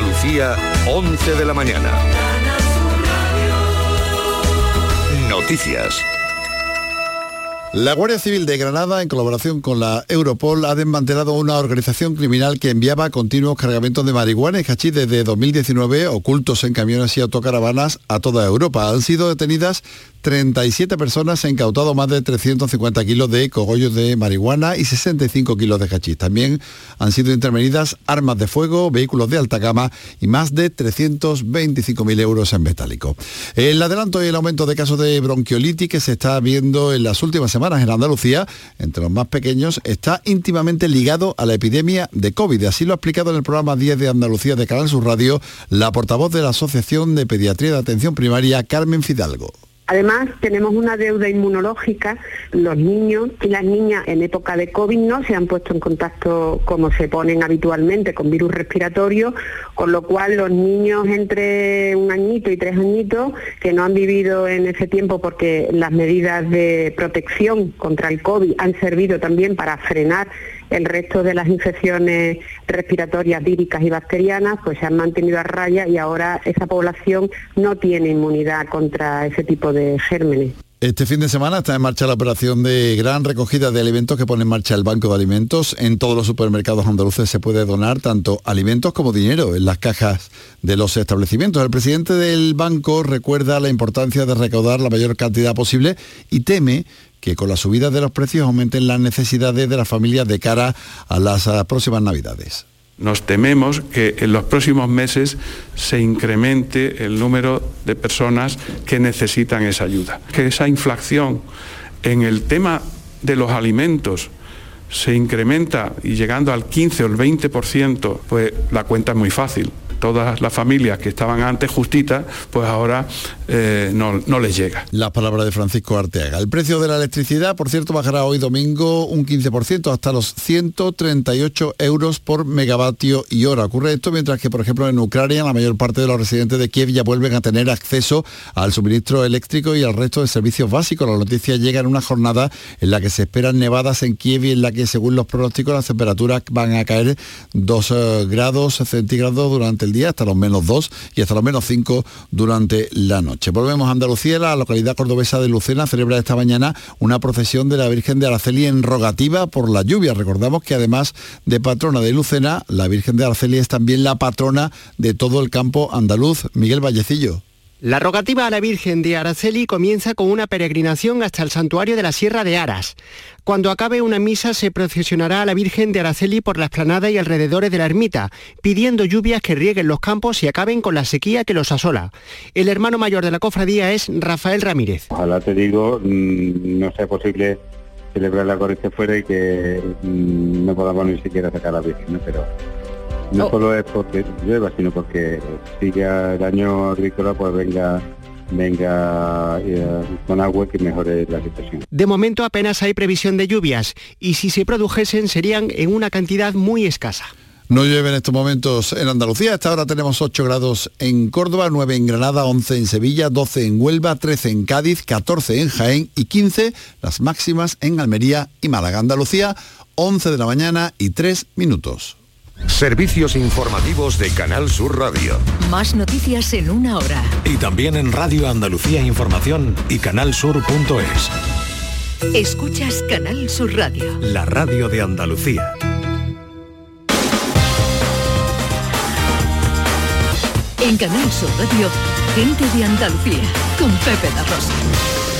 Andalucía, 11 de la mañana. Noticias. La Guardia Civil de Granada, en colaboración con la Europol, ha desmantelado una organización criminal que enviaba continuos cargamentos de marihuana y desde 2019 ocultos en camiones y autocaravanas a toda Europa. Han sido detenidas 37 personas, han incautado más de 350 kilos de cogollos de marihuana y 65 kilos de hachís. También han sido intervenidas armas de fuego, vehículos de alta gama y más de 325.000 euros en metálico. El adelanto y el aumento de casos de bronquiolitis que se está viendo en las últimas semanas en Andalucía, entre los más pequeños, está íntimamente ligado a la epidemia de COVID. Así lo ha explicado en el programa 10 de Andalucía de Canal Sur Radio la portavoz de la Asociación de Pediatría de Atención Primaria, Carmen Fidalgo. Además, tenemos una deuda inmunológica. Los niños y las niñas en época de COVID no se han puesto en contacto como se ponen habitualmente con virus respiratorio, con lo cual los niños entre un añito y tres añitos que no han vivido en ese tiempo porque las medidas de protección contra el COVID han servido también para frenar el resto de las infecciones respiratorias víricas y bacterianas pues se han mantenido a raya y ahora esa población no tiene inmunidad contra ese tipo de gérmenes. Este fin de semana está en marcha la operación de gran recogida de alimentos que pone en marcha el Banco de Alimentos. En todos los supermercados andaluces se puede donar tanto alimentos como dinero en las cajas de los establecimientos. El presidente del banco recuerda la importancia de recaudar la mayor cantidad posible y teme que con la subida de los precios aumenten las necesidades de las familias de cara a las próximas navidades. Nos tememos que en los próximos meses se incremente el número de personas que necesitan esa ayuda. Que esa inflación en el tema de los alimentos se incrementa y llegando al 15 o el 20%, pues la cuenta es muy fácil todas las familias que estaban antes justitas, pues ahora eh, no, no, les llega. La palabra de Francisco Arteaga. El precio de la electricidad, por cierto, bajará hoy domingo un 15% hasta los 138 euros por megavatio y hora. Ocurre esto mientras que, por ejemplo, en Ucrania la mayor parte de los residentes de Kiev ya vuelven a tener acceso al suministro eléctrico y al resto de servicios básicos. La noticia llega en una jornada en la que se esperan nevadas en Kiev y en la que, según los pronósticos, las temperaturas van a caer 2 eh, grados centígrados durante el día hasta los menos 2 y hasta los menos 5 durante la noche. Volvemos a Andalucía, la localidad cordobesa de Lucena celebra esta mañana una procesión de la Virgen de Araceli en rogativa por la lluvia. Recordamos que además de patrona de Lucena, la Virgen de Araceli es también la patrona de todo el campo andaluz. Miguel Vallecillo. La rogativa a la Virgen de Araceli comienza con una peregrinación hasta el santuario de la Sierra de Aras. Cuando acabe una misa se procesionará a la Virgen de Araceli por la esplanada y alrededores de la ermita, pidiendo lluvias que rieguen los campos y acaben con la sequía que los asola. El hermano mayor de la cofradía es Rafael Ramírez. Ojalá te digo, mm, no sea posible celebrar la corriente fuera y que mm, no podamos ni siquiera sacar a la Virgen, pero no oh. solo es porque llueva, sino porque siga el año agrícola, pues venga venga eh, con agua que mejore la situación. De momento apenas hay previsión de lluvias y si se produjesen serían en una cantidad muy escasa. No llueve en estos momentos en Andalucía. Hasta ahora tenemos 8 grados en Córdoba, 9 en Granada, 11 en Sevilla, 12 en Huelva, 13 en Cádiz, 14 en Jaén y 15 las máximas en Almería y Málaga. Andalucía, 11 de la mañana y 3 minutos. Servicios informativos de Canal Sur Radio. Más noticias en una hora. Y también en Radio Andalucía Información y canalsur.es. Escuchas Canal Sur Radio. La radio de Andalucía. En Canal Sur Radio, gente de Andalucía, con Pepe da Rosa.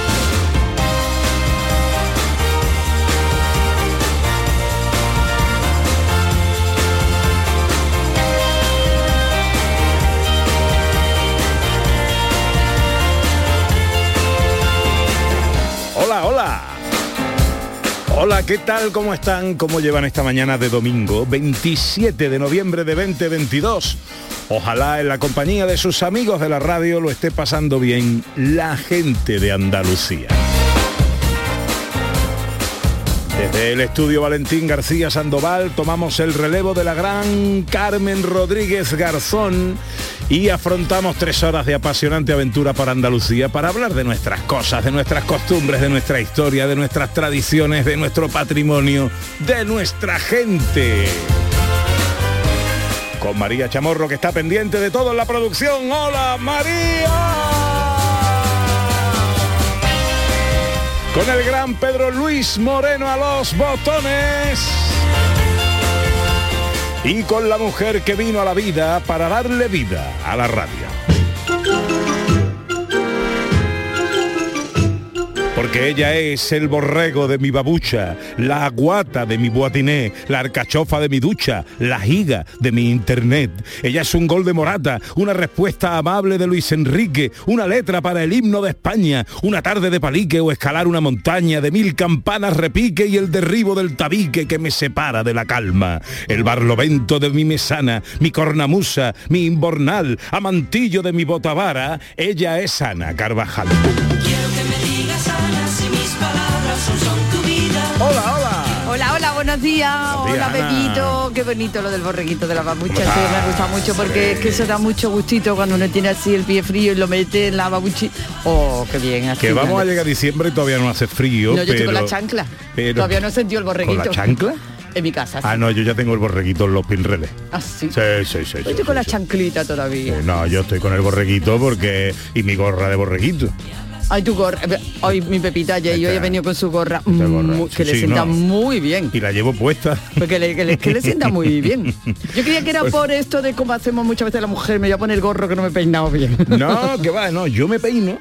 Hola, ¿qué tal? ¿Cómo están? ¿Cómo llevan esta mañana de domingo 27 de noviembre de 2022? Ojalá en la compañía de sus amigos de la radio lo esté pasando bien la gente de Andalucía. Del estudio Valentín García Sandoval tomamos el relevo de la gran Carmen Rodríguez Garzón y afrontamos tres horas de apasionante aventura por Andalucía para hablar de nuestras cosas, de nuestras costumbres, de nuestra historia, de nuestras tradiciones, de nuestro patrimonio, de nuestra gente. Con María Chamorro que está pendiente de todo en la producción. ¡Hola María! Con el gran Pedro Luis Moreno a los botones. Y con la mujer que vino a la vida para darle vida a la radio. Porque ella es el borrego de mi babucha, la aguata de mi boatiné, la arcachofa de mi ducha, la giga de mi internet. Ella es un gol de Morata, una respuesta amable de Luis Enrique, una letra para el himno de España, una tarde de palique o escalar una montaña de mil campanas repique y el derribo del tabique que me separa de la calma. El barlovento de mi mesana, mi cornamusa, mi imbornal, amantillo de mi botavara, ella es Ana Carvajal. Hola, hola. Hola, hola, buenos días. hola, Pepito. Qué bonito lo del borreguito de la babucha. Sí, me gusta mucho porque es que eso da mucho gustito cuando uno tiene así el pie frío y lo mete en la babuchi. Oh, qué bien. Así, que vamos a llegar a diciembre y todavía no hace frío. No, yo pero, estoy con la chancla. todavía no he sentido el borreguito. ¿Con la chancla? En mi casa. Ah, no, yo ya tengo el borreguito en los pinreles. ¿Ah, sí? Sí, sí, sí. Yo estoy sí, con la sí. chanclita todavía. No, yo estoy con el borreguito porque... Y mi gorra de borreguito. Ay, tu gorra. Hoy mi Pepita y hoy he venido con su gorra, mm, que le Sí, sienta no. muy bien. Y la llevo puesta. Porque le, que le, que le sienta muy bien. Yo creía que era Pues- por esto de cómo hacemos muchas veces la mujer, me voy a poner el gorro que no me he peinado bien. No, que va, no, yo me peino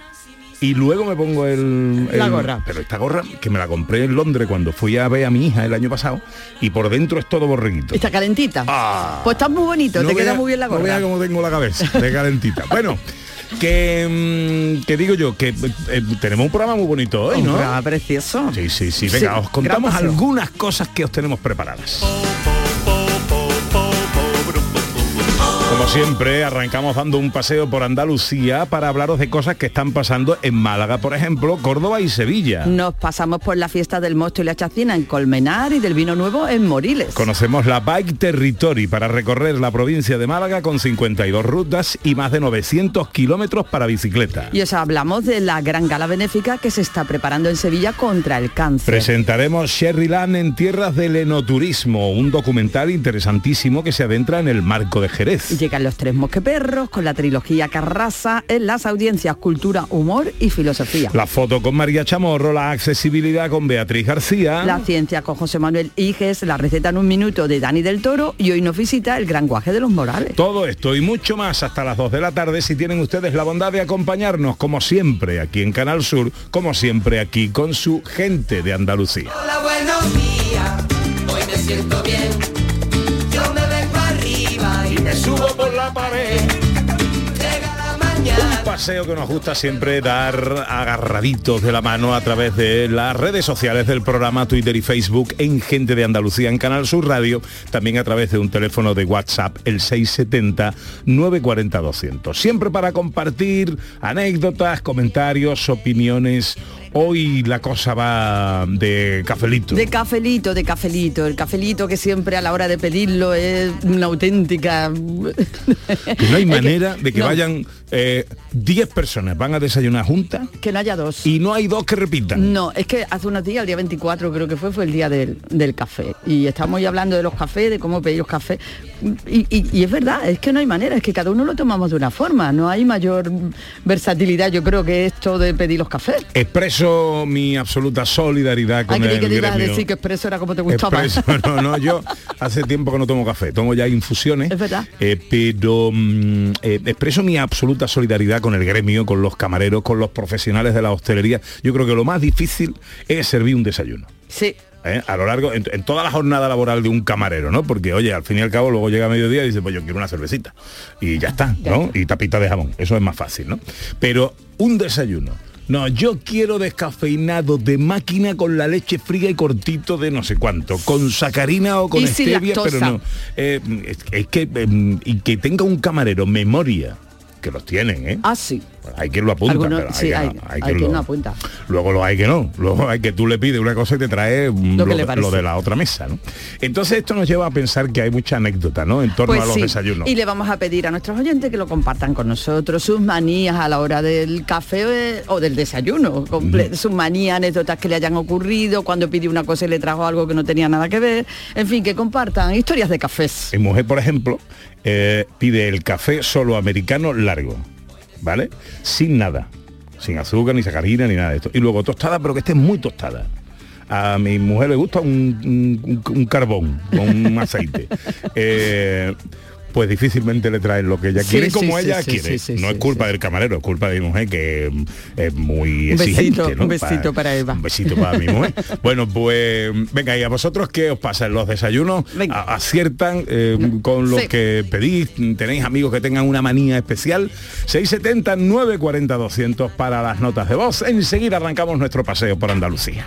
y luego me pongo el, La gorra. Pero esta gorra que me la compré en Londres cuando fui a ver a mi hija el año pasado y por dentro es todo borreguito. Está calentita. Pues está muy bonito, te queda muy bien la No gorra. vea cómo tengo la cabeza, de calentita. bueno, que, mm, que digo yo, que eh, tenemos un programa muy bonito hoy, Un ¿no? programa precioso. Sí, sí, sí. Venga, Sí, os contamos algunas cosas que os tenemos preparadas. Como siempre, arrancamos dando un paseo por Andalucía para hablaros de cosas que están pasando en Málaga, por ejemplo, Córdoba y Sevilla. Nos pasamos por la fiesta del mosto y la chacina en Colmenar y del vino nuevo en Moriles. Conocemos la Bike Territory para recorrer la provincia de Málaga con 52 rutas y más de 900 kilómetros para bicicleta. Y os hablamos de la gran gala benéfica que se está preparando en Sevilla contra el cáncer. Presentaremos Sherryland en tierras del enoturismo, un documental interesantísimo que se adentra en el marco de Jerez. Llegan los tres mosqueperros con la trilogía Carrasa en las audiencias Cultura, Humor y Filosofía. La foto con María Chamorro, la accesibilidad con Beatriz García. La ciencia con José Manuel Iges, la receta en un minuto de Dani del Toro y hoy nos visita el gran guaje de los Morales. Todo esto y mucho más hasta las 2 de la tarde si tienen ustedes la bondad de acompañarnos como siempre aquí en Canal Sur, como siempre aquí con su gente de Andalucía. Hola, buenos días. Hoy me siento bien. Me subo por la pared. llega la mañana. Un paseo que nos gusta siempre dar agarraditos de la mano a través de las redes sociales del programa Twitter y Facebook en Gente de Andalucía en Canal Sur Radio, también a través de un teléfono de WhatsApp el 670 940 200. Siempre para compartir anécdotas, comentarios, opiniones. Hoy la cosa va de cafelito. De cafelito, de cafelito. El cafelito que siempre a la hora de pedirlo es una auténtica... Que no hay Es que- manera de que no, vayan eh, 10 personas, van a desayunar juntas Que no haya dos. y no hay dos que repitan. No, es que hace unos días, el día 24 creo que fue, fue el día del, del café. Y estamos ahí hablando de los cafés, de cómo pedir los cafés. Y, y- y es verdad, es que no hay manera, es que cada uno lo tomamos de una forma. No hay mayor versatilidad, yo creo, que esto de pedir los cafés. Expreso mi absoluta solidaridad con Ay, el que te ibas a gremio. decir que expreso era como te gustaba. Expreso, no, no, yo hace tiempo que no tomo café, tomo ya infusiones. Es verdad. eh, pero mm, eh, expreso mi absoluta solidaridad con el gremio, con los camareros, con los profesionales de la hostelería. Yo creo que lo más difícil es servir un desayuno. Sí. ¿eh? a lo largo, en, en toda la jornada laboral de un camarero, ¿no? Porque, oye, al fin y al cabo luego llega a mediodía y dice, pues yo quiero una cervecita. Y ya está, ¿no? Y tapita de jamón. Eso es más fácil, ¿no? Pero un desayuno. No, yo quiero descafeinado de máquina con la leche fría y cortito de no sé cuánto, con sacarina o con stevia, pero no. Eh, es, es que em, y que tenga un camarero memoria, que los tienen, ¿eh? Ah, sí. Hay quien lo apunta, Algunos- pero hay, sí, hay, quien quien lo- no apunta. Luego lo hay que no. Luego hay que tú le pides una cosa y te trae mm, Lo lo, lo de la otra mesa. ¿no? Entonces esto nos lleva a pensar que hay mucha anécdota ¿no? en torno Pues a los sí, desayunos. Y le vamos a pedir a nuestros oyentes que lo compartan con nosotros, sus manías a la hora del café eh, o del desayuno, comple- sus manías, anécdotas que le hayan ocurrido, cuando pidió una cosa y le trajo algo que no tenía nada que ver, en fin, que compartan historias de cafés. Mi mujer, por ejemplo, eh, pide el café solo americano largo, ¿vale? Sin nada, sin azúcar, ni sacarina, ni nada de esto. Y luego tostada, pero que esté muy tostada. A mi mujer le gusta un, un- un carbón con un aceite. Eh, pues difícilmente le traen lo que ella quiere sí, como sí, ella sí, quiere. no es culpa del camarero, es culpa de mi mujer que es muy Un besito, exigente. ¿no? un besito para Eva. Un besito para mi mujer. bueno, pues venga, ¿y a vosotros qué os pasa en los desayunos? A- ¿Aciertan eh, con lo que pedís? ¿Tenéis amigos que tengan una manía especial? 670 940 200 para las notas de voz. Enseguida arrancamos nuestro paseo por Andalucía.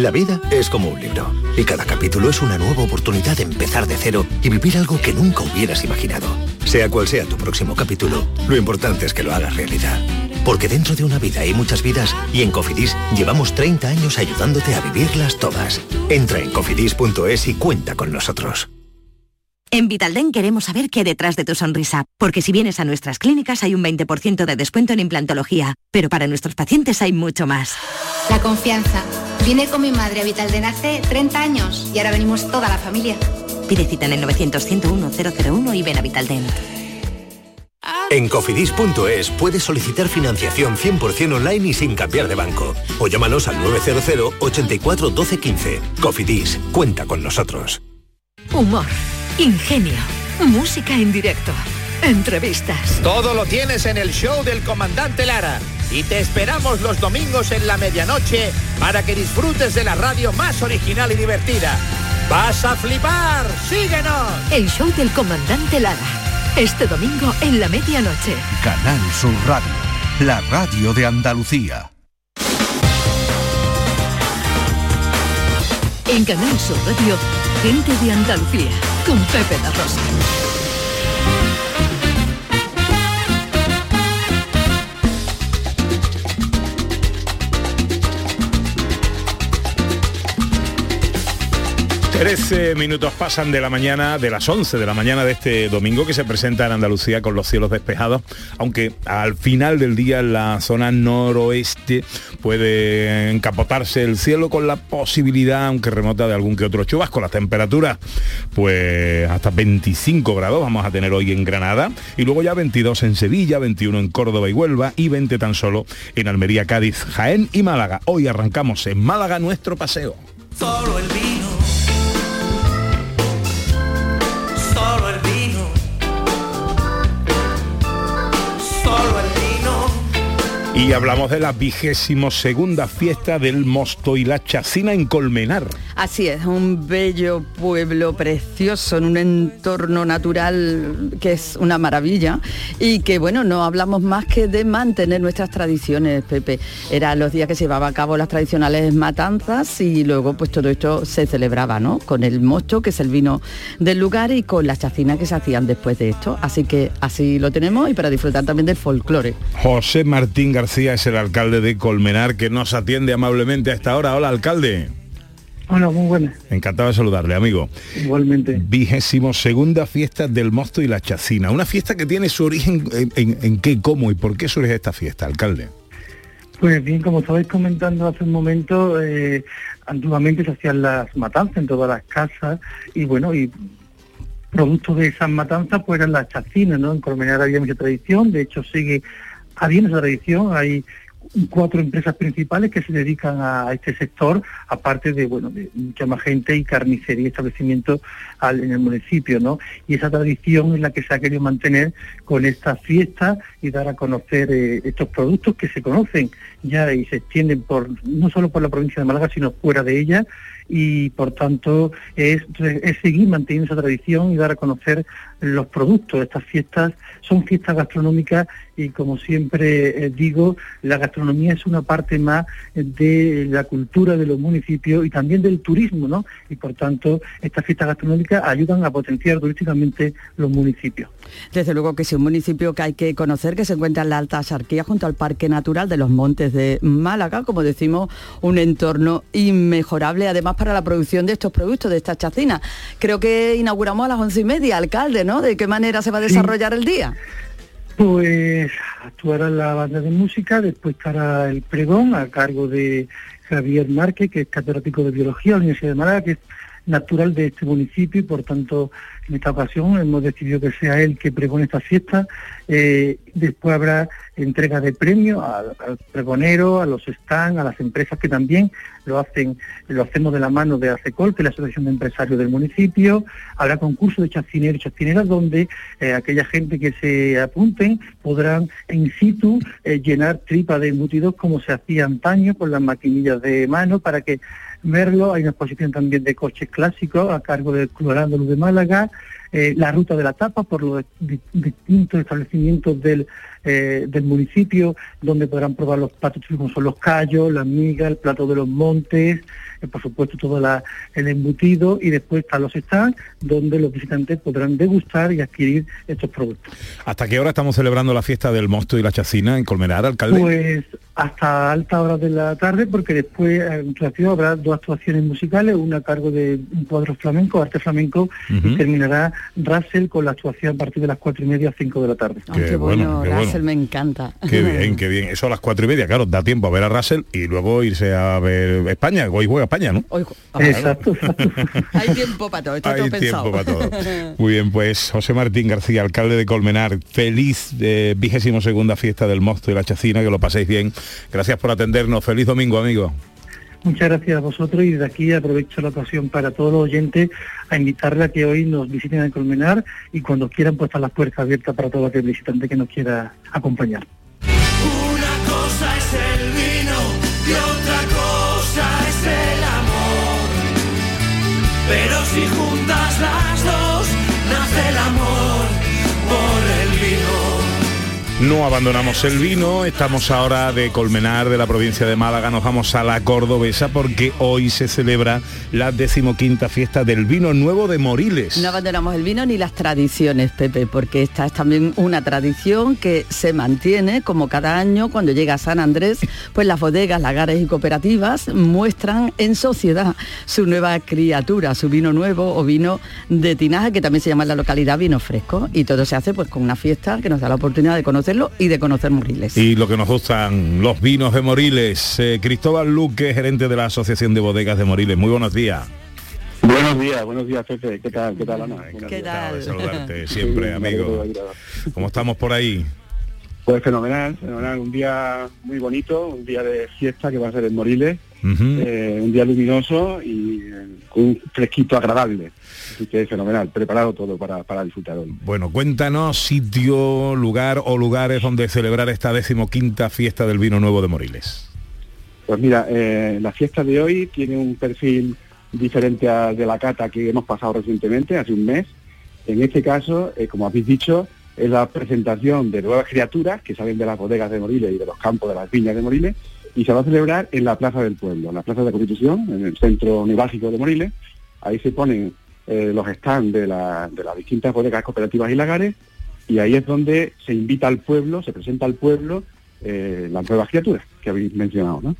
La vida es como un libro y cada capítulo es una nueva oportunidad de empezar de cero y vivir algo que nunca hubieras imaginado. Sea cual sea tu próximo capítulo, lo importante es que lo hagas realidad. Porque dentro de una vida hay muchas vidas y en Cofidis llevamos 30 años ayudándote a vivirlas todas. Entra en cofidis.es y cuenta con nosotros. En Vitalden queremos saber qué hay detrás de tu sonrisa, porque si vienes a nuestras clínicas hay un 20% de descuento en implantología, pero para nuestros pacientes hay mucho más. La confianza. Vine con mi madre a Vitalden hace 30 años y ahora venimos toda la familia. Pide cita en el 900-101-001 y ven a Vitalden. En cofidis.es puedes solicitar financiación 100% online y sin cambiar de banco. O llámanos al 900 84 12 15. Cofidis, cuenta con nosotros. Humor, ingenio, música en directo, entrevistas. Todo lo tienes en el show del comandante Lara. Y te esperamos los domingos en la medianoche para que disfrutes de la radio más original y divertida. ¡Vas a flipar! ¡Síguenos! El show del comandante Lara. Este domingo en la medianoche. Canal Sur Radio, la radio de Andalucía. En Canal Sur Radio, gente de Andalucía, con Pepe La Rosa. Trece minutos pasan de la mañana, de las 11 de la mañana de este domingo que se presenta en Andalucía con los cielos despejados, aunque al final del día en la zona noroeste puede encapotarse el cielo con la posibilidad, aunque remota, de algún que otro chubasco. Las temperaturas, pues hasta 25 grados vamos a tener hoy en Granada y luego ya 22 en Sevilla, 21 en Córdoba y Huelva y 20 tan solo en Almería, Cádiz, Jaén y Málaga. Hoy arrancamos en Málaga nuestro paseo. Y hablamos de la vigésimo segunda fiesta del mosto y la chacina en Colmenar. Así es, un bello pueblo precioso en un entorno natural que es una maravilla y que bueno, no hablamos más que de mantener nuestras tradiciones, Pepe. Eran los días que se llevaba a cabo las tradicionales matanzas y luego pues todo esto se celebraba, ¿no? Con el mosto, que es el vino del lugar, y con las chacinas que se hacían después de esto. Así que así lo tenemos y para disfrutar también del folclore. José Martín García es el alcalde de Colmenar que nos atiende amablemente a esta hora. Hola, alcalde. Hola, muy buenas. Encantado de saludarle, amigo. Igualmente. Vigésimo segunda fiesta del mosto y la chacina. Una fiesta que tiene su origen en, en- en qué, cómo y por qué surge esta fiesta, alcalde. Pues bien, como estabais comentando hace un momento, eh, antiguamente se hacían las matanzas en todas las casas y bueno, y producto de esas matanzas pues eran las chacinas, ¿no? En Colmenar había mucha tradición, de hecho sigue habiendo esa tradición, hay cuatro empresas principales que se dedican a este sector, aparte de bueno de mucha más gente y carnicería y establecimientos en el municipio, ¿no? Y esa tradición es la que se ha querido mantener con esta fiesta y dar a conocer eh, estos productos que se conocen ya y se extienden por no solo por la provincia de Málaga, sino fuera de ella y por tanto es, seguir manteniendo esa tradición y dar a conocer los productos. Estas fiestas son fiestas gastronómicas y como siempre eh, digo, la gastronomía es una parte más de la cultura de los municipios y también del turismo, ¿no? Y por tanto estas fiestas gastronómicas ayudan a potenciar turísticamente los municipios. Desde luego que es un municipio que hay que conocer, que se encuentra en la Alta Sarquía, junto al Parque Natural de los Montes de Málaga, como decimos, un entorno inmejorable, además para la producción de estos productos, de esta chacina. Creo que inauguramos a las once y media, alcalde, ¿no? ¿De qué manera se va a desarrollar el día? Pues actuará la banda de música, después estará el pregón a cargo de Javier Márquez, que es catedrático de Biología de la Universidad de Málaga, que es natural de este municipio y por tanto en esta ocasión hemos decidido que sea él que pregone esta fiesta. Eh, después habrá entrega de premios al, pregonero, a los stands, a las empresas que también lo hacen, lo hacemos de la mano de ACECOL, que es la Asociación de Empresarios del municipio. Habrá concurso de chacineros y chacineras donde eh, aquella gente que se apunten podrán in situ eh, llenar tripa de embutidos como se hacía antaño con las maquinillas de mano para que verlo. Hay una exposición también de coches clásicos a cargo del Club de Málaga, eh, la ruta de la tapa por los di- distintos establecimientos del, eh, del municipio, donde podrán probar los platos como son los callos, la miga, el plato de los montes, eh, por supuesto todo la- el embutido y después están los stands donde los visitantes podrán degustar y adquirir estos productos. ¿Hasta qué hora estamos celebrando la fiesta del mosto y la chacina en Colmenar, alcalde? Pues hasta alta hora de la tarde, porque después eh, en la ciudad habrá dos actuaciones musicales, una a cargo de un cuadro flamenco, arte flamenco, Ujú. y terminará Russell con la actuación a partir de las cuatro y media a cinco de la tarde. Qué, bueno, Russell, me encanta. Qué bien, qué bien. Eso a las cuatro y media, claro, da tiempo a ver a Russell y luego irse a ver España. Hoy juega España, ¿no? Hoy, Exacto, Hay tiempo para todo, está Hay todo pensado. tiempo para todo. Muy bien, pues José Martín García, alcalde de Colmenar, feliz eh, vigésimo segunda fiesta del mosto y la chacina, que lo paséis bien. Gracias por atendernos. Feliz domingo, amigo. Muchas gracias a vosotros y desde aquí aprovecho la ocasión para todos los oyentes a invitarle a que hoy nos visiten a Colmenar y cuando quieran pues están las puertas abiertas para todo aquel visitante que nos quiera acompañar. Una cosa es el vino y otra cosa es el amor. Pero si juntas las dos, nace el amor. No abandonamos el vino, estamos ahora de Colmenar, de la provincia de Málaga, nos vamos a la Cordobesa porque hoy se celebra la decimoquinta fiesta del vino nuevo de Moriles. No abandonamos el vino ni las tradiciones, Pepe, porque esta es también una tradición que se mantiene como cada año cuando llega San Andrés, pues las bodegas, lagares y cooperativas muestran en sociedad su nueva criatura, su vino nuevo o vino de tinaja, que también se llama en la localidad vino fresco. Y todo se hace pues con una fiesta que nos da la oportunidad de conocerlo y de conocer Moriles. Y lo que nos gustan, los vinos de Moriles. Eh, Cristóbal Luque, gerente de la Asociación de Bodegas de Moriles. Muy buenos días. Buenos días, buenos días, Pepe. ¿Qué tal, qué tal, Ana? ¿Qué tal? de saludarte siempre, Sí, amigo. ¿Cómo estamos por ahí? Pues fenomenal, fenomenal. Un día muy bonito, un día de fiesta que va a ser en Moriles. Eh, un día luminoso y con un fresquito agradable. Así que fenomenal, preparado todo para, para disfrutar hoy. Bueno, cuéntanos sitio, lugar o lugares donde celebrar esta decimoquinta fiesta del vino nuevo de Moriles. Pues mira, eh, la fiesta de hoy tiene un perfil diferente al de la cata que hemos pasado recientemente, hace un mes. En este caso, eh, como habéis dicho, es la presentación de nuevas criaturas que salen de las bodegas de Moriles y de los campos de las viñas de Moriles y se va a celebrar en la Plaza del Pueblo, en la Plaza de la Constitución, en el centro neurálgico de Moriles. Ahí se ponen eh, los stands de, la- de las distintas bodegas cooperativas y lagares y ahí es donde se invita al pueblo, se presenta al pueblo eh, las nuevas criaturas que habéis mencionado, ¿no?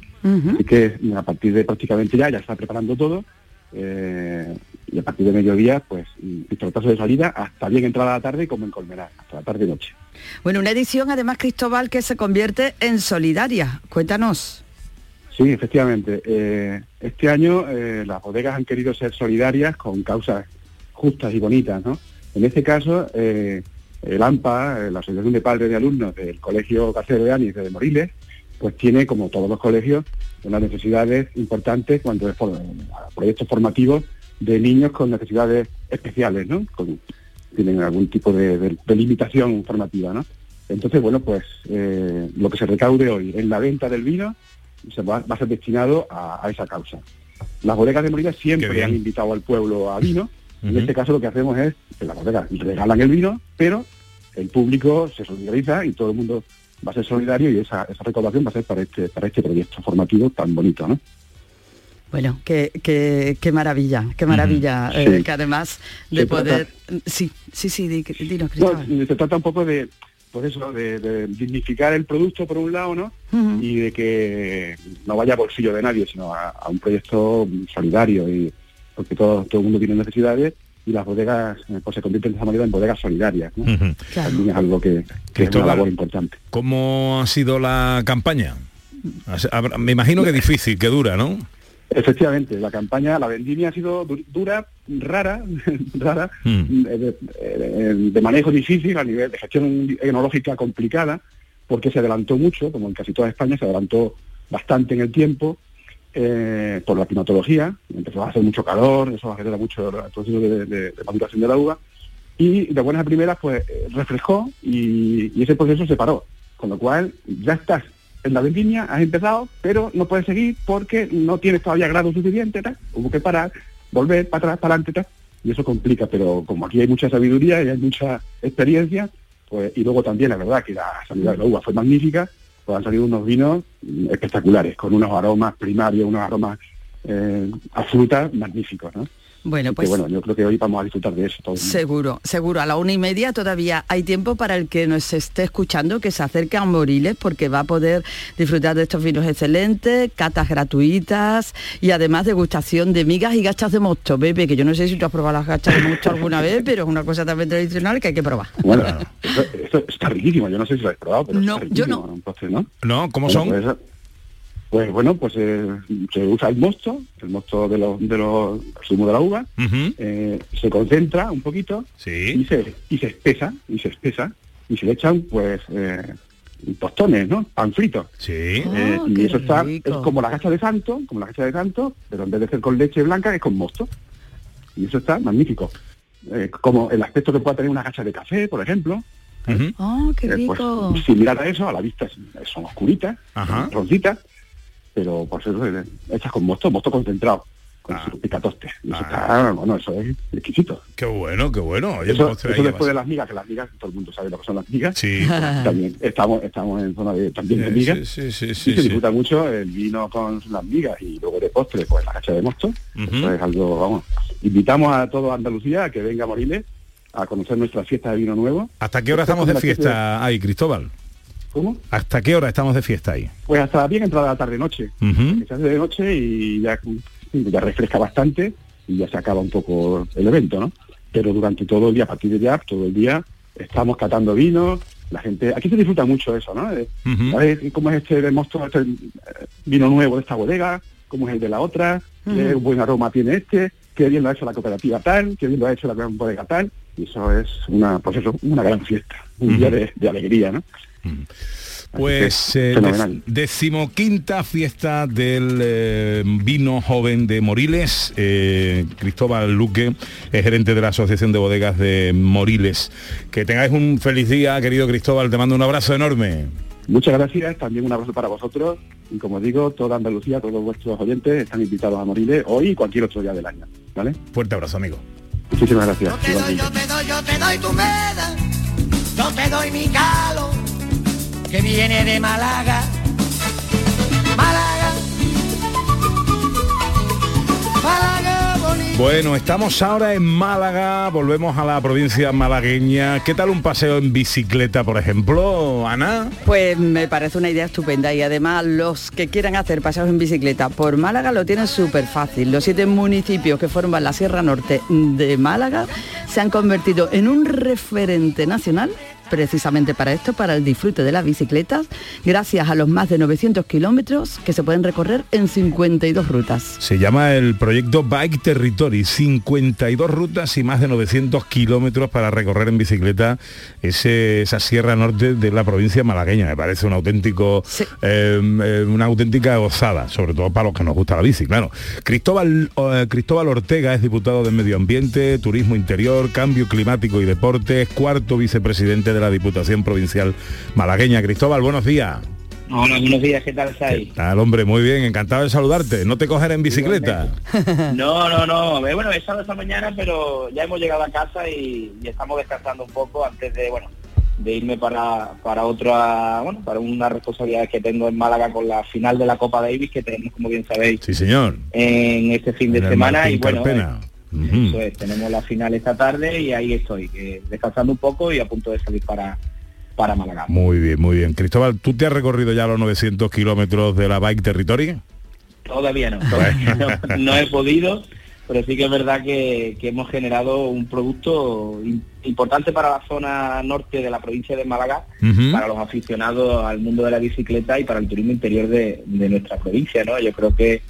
Así que a partir de prácticamente ya, ya está preparando todo eh, y a partir de mediodía, pues pistoletazo de salida hasta bien entrada la tarde como en Colmenar, hasta la tarde noche. Bueno, una edición además, Cristóbal, que se convierte en solidaria. Cuéntanos. Sí, efectivamente. eh, este año eh, las bodegas han querido ser solidarias con causas justas y bonitas, ¿no? En este caso, eh, el AMPA, la Asociación de Padres de Alumnos del Colegio Carcero de Anis de Moriles, pues tiene, como todos los colegios, unas necesidades importantes cuando es proyectos formativos de niños con necesidades especiales, ¿no? Tienen algún tipo de, limitación formativa, ¿no? Entonces, bueno, pues lo que se recaude hoy en la venta del vino se va, va a ser destinado a, a esa causa. Las bodegas de Moriles siempre han invitado al pueblo a vino. En este caso lo que hacemos es que las bodegas regalan el vino, pero el público se solidariza y todo el mundo va a ser solidario y esa, esa recaudación va a ser para este, para este proyecto formativo tan bonito, ¿no? Bueno, qué, qué, qué maravilla, qué maravilla, eh, Sí. que además de Se poder... Sí, sí, sí, di- dinos, No, Cristóbal. se trata un poco de, pues eso, de, de dignificar el producto por un lado, ¿no? Y de que no vaya a bolsillo de nadie, sino a, a un proyecto solidario y porque todo, todo el mundo tiene necesidades y las bodegas eh, pues se convierten de esa manera en bodegas solidarias, ¿no? También es algo que, que es una labor importante. ¿Cómo ha sido la campaña? Me imagino que difícil, que dura, ¿no? Efectivamente, la campaña, la vendimia ha sido du- dura, rara, rara, Mm. eh, de, eh, de manejo difícil a nivel de gestión enológica complicada, porque se adelantó mucho, como en casi toda España, se adelantó bastante en el tiempo eh, por la climatología, empezó a hacer mucho calor, eso acelera mucho el proceso de, de- de maduración de la uva, y de buenas a primeras pues refrescó y, y ese proceso se paró, con lo cual ya estás en la vendimia, has empezado, pero no puedes seguir porque no tienes todavía grado suficiente, hubo que parar, volver para atrás, para adelante, y eso complica, pero como aquí hay mucha sabiduría y hay mucha experiencia, pues y luego también la verdad que la salida de la uva fue magnífica, pues han salido unos vinos espectaculares, con unos aromas primarios, unos aromas eh, a fruta magníficos. Bueno, Que pues bueno, yo creo que hoy vamos a disfrutar de eso seguro, seguro. A la una y media todavía hay tiempo para el que nos esté escuchando que se acerque a Moriles porque va a poder disfrutar de estos vinos excelentes, catas gratuitas y además degustación de migas y gachas de mosto. Pepe, que yo no sé si tú has probado las gachas de mosto alguna vez, pero es una cosa también tradicional que hay que probar. Bueno, eso está riquísimo, yo no sé si lo habéis probado, pero No, está yo un postre, ¿no? No, ¿cómo Bueno, son? Pues, pues bueno, pues eh, se usa el mosto, el mosto de los de los zumo de la uva, eh, se concentra un poquito y se y se espesa y se espesa y se le echan pues eh, tostones, ¿no? Pan frito. Sí. Eh, Oh, y eso está rico. es como la gacha de santo, como la gacha de santo, pero en vez de ser con leche blanca es con mosto. Y eso está magnífico. Eh, como el aspecto que pueda tener una gacha de café, por ejemplo, ¡Oh, qué eh, pues, rico! similar a eso, a la vista son oscuritas, Ajá. Pero por ser eh, hechas con mosto, mosto concentrado, con Ah. su picatoste. Y eso está, bueno, eso es exquisito. Qué bueno, qué bueno. Oye, Eso, eso después de las migas, que las migas, todo el mundo sabe lo que son las migas. Sí. también estamos, estamos en zona de, también de Sí, migas. sí, sí, sí, y sí, se sí. disfruta mucho el vino con las migas y luego de postre, pues la cacha de mosto. Eso es algo, vamos. Invitamos a toda Andalucía a que venga a Moriles a conocer nuestra fiesta de vino nuevo. ¿Hasta qué hora estamos es de fiesta ahí, Cristóbal? ¿Cómo? ¿Hasta qué hora estamos de fiesta ahí? Pues hasta bien entrada la tarde-noche. Ujú. que se hace de noche y ya, ya refresca bastante y ya se acaba un poco el evento, ¿no? Pero durante todo el día, a partir de ya, todo el día, estamos catando vino, la gente, aquí se disfruta mucho eso, ¿no? Ver cómo es este mosto, este eh, vino nuevo de esta bodega, cómo es el de la otra, qué buen aroma tiene este, qué bien lo ha hecho la cooperativa tal, qué bien lo ha hecho la bodega tal, y eso es una, pues eso, una gran fiesta, un día de, de alegría, ¿no? Pues eh, decimoquinta fiesta del eh, vino joven de Moriles. Eh, Cristóbal Luque, es gerente de la Asociación de Bodegas de Moriles. Que tengáis un feliz día, querido Cristóbal. Te mando un abrazo enorme. Muchas gracias, también un abrazo para vosotros y como digo, toda Andalucía, todos vuestros oyentes están invitados a Moriles hoy y cualquier otro día del año, ¿vale? Fuerte abrazo, amigo. Muchísimas gracias. Yo te doy, yo te doy, yo te doy tu meda, yo te doy mi calo, que viene de Málaga. Málaga. Málaga bonita. Bueno, estamos ahora en Málaga, volvemos a la provincia malagueña. ¿Qué tal un paseo en bicicleta, por ejemplo, Ana? Pues me parece una idea estupenda y además los que quieran hacer paseos en bicicleta por Málaga lo tienen súper fácil. Los siete municipios que forman la Sierra Norte de Málaga se han convertido en un referente nacional precisamente para esto, para el disfrute de las bicicletas, gracias a los más de 900 kilómetros que se pueden recorrer en 52 rutas. Se llama el proyecto Bike Territory, 52 rutas y más de 900 kilómetros para recorrer en bicicleta ese- esa sierra norte de la provincia malagueña. Me parece un auténtico, eh, eh, una auténtica gozada, sobre todo para los que nos gusta la bici, claro. Cristóbal, eh, Cristóbal Ortega es diputado de Medio Ambiente, Turismo Interior, Cambio Climático y Deportes, cuarto vicepresidente de la Diputación Provincial Malagueña. Cristóbal, buenos días. Hola, buenos días, ¿qué tal estáis? Tal, hombre, muy bien, encantado de saludarte. ¿No te coger en bicicleta? No, no, no. Eh, Bueno, he estado esta mañana, pero ya hemos llegado a casa y, y estamos descansando un poco antes de, bueno, de irme para, para otra, bueno, para una responsabilidad que tengo en Málaga con la final de la Copa Davis que tenemos, como bien sabéis, Sí, señor. en este fin de En semana y bueno, Carpena. Eh, eso es, tenemos la final esta tarde y ahí estoy, descansando un poco y a punto de salir para, para Málaga. Muy bien, muy bien. Cristóbal, ¿tú te has recorrido ya los 900 kilómetros de la Bike Territory? Todavía no, todavía no, no he podido, pero sí que es verdad que, que hemos generado un producto im- importante para la zona norte de la provincia de Málaga, para los aficionados al mundo de la bicicleta y para el turismo interior de, de nuestra provincia. ¿no? Yo creo que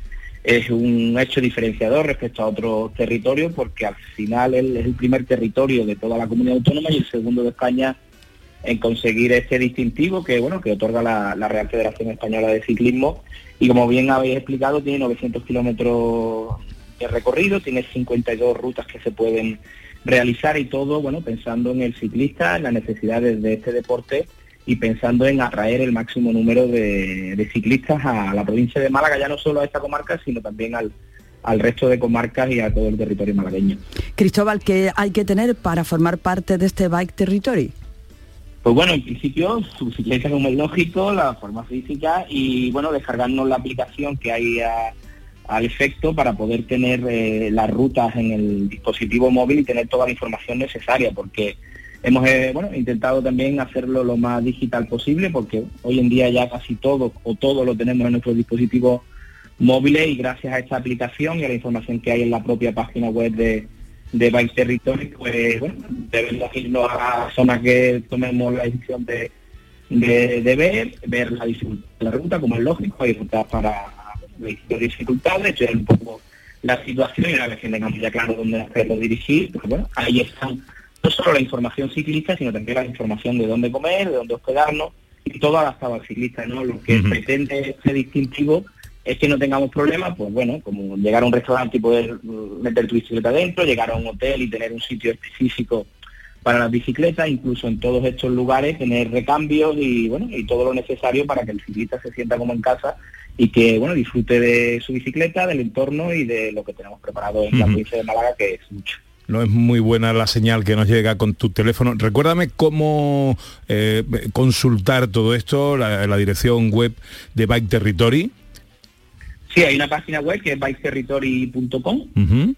es un hecho diferenciador respecto a otros territorios porque al final él es el primer territorio de toda la comunidad autónoma y el segundo de España en conseguir este distintivo que bueno que otorga la, Real Federación Española de Ciclismo. Y como bien habéis explicado tiene 900 kilómetros de recorrido, tiene 52 rutas que se pueden realizar y todo bueno pensando en el ciclista, en las necesidades de este deporte y pensando en atraer el máximo número de, de ciclistas a la provincia de Málaga, ya no solo a esta comarca, sino también al, al resto de comarcas y a todo el territorio malagueño. Cristóbal, ¿qué hay que tener para formar parte de este Bike Territory? Pues bueno, en principio su bicicleta como es lógico, la forma física y bueno, descargarnos la aplicación que hay a- al efecto para poder tener eh, las rutas en el dispositivo móvil y tener toda la información necesaria, porque hemos eh, bueno, intentado también hacerlo lo más digital posible, porque hoy en día ya casi todo o todo lo tenemos en nuestros dispositivos móviles y gracias a esta aplicación y a la información que hay en la propia página web de, de Bike Territory, pues bueno, debemos irnos a la zona que tomemos la decisión de, de, de ver, ver la dificultad la ruta, como es lógico, hay rutas para dificultades, estudiar un poco la situación y una vez que tengamos ya claro dónde hacerlo dirigir, pues bueno, ahí están no solo la información ciclista, sino también la información de dónde comer, de dónde hospedarnos, y todo adaptado al ciclista, ¿no? Lo que pretende este distintivo es que no tengamos problemas, pues bueno, como llegar a un restaurante y poder mm, meter tu bicicleta dentro, llegar a un hotel y tener un sitio específico para las bicicletas, incluso en todos estos lugares tener recambios y bueno, y todo lo necesario para que el ciclista se sienta como en casa y que bueno, disfrute de su bicicleta, del entorno y de lo que tenemos preparado en la provincia de Málaga, que es mucho. No es muy buena la señal que nos llega con tu teléfono. Recuérdame cómo eh, consultar todo esto, la, la dirección web de Bike Territory. Sí, hay una página web que es biketerritory.com Ujú.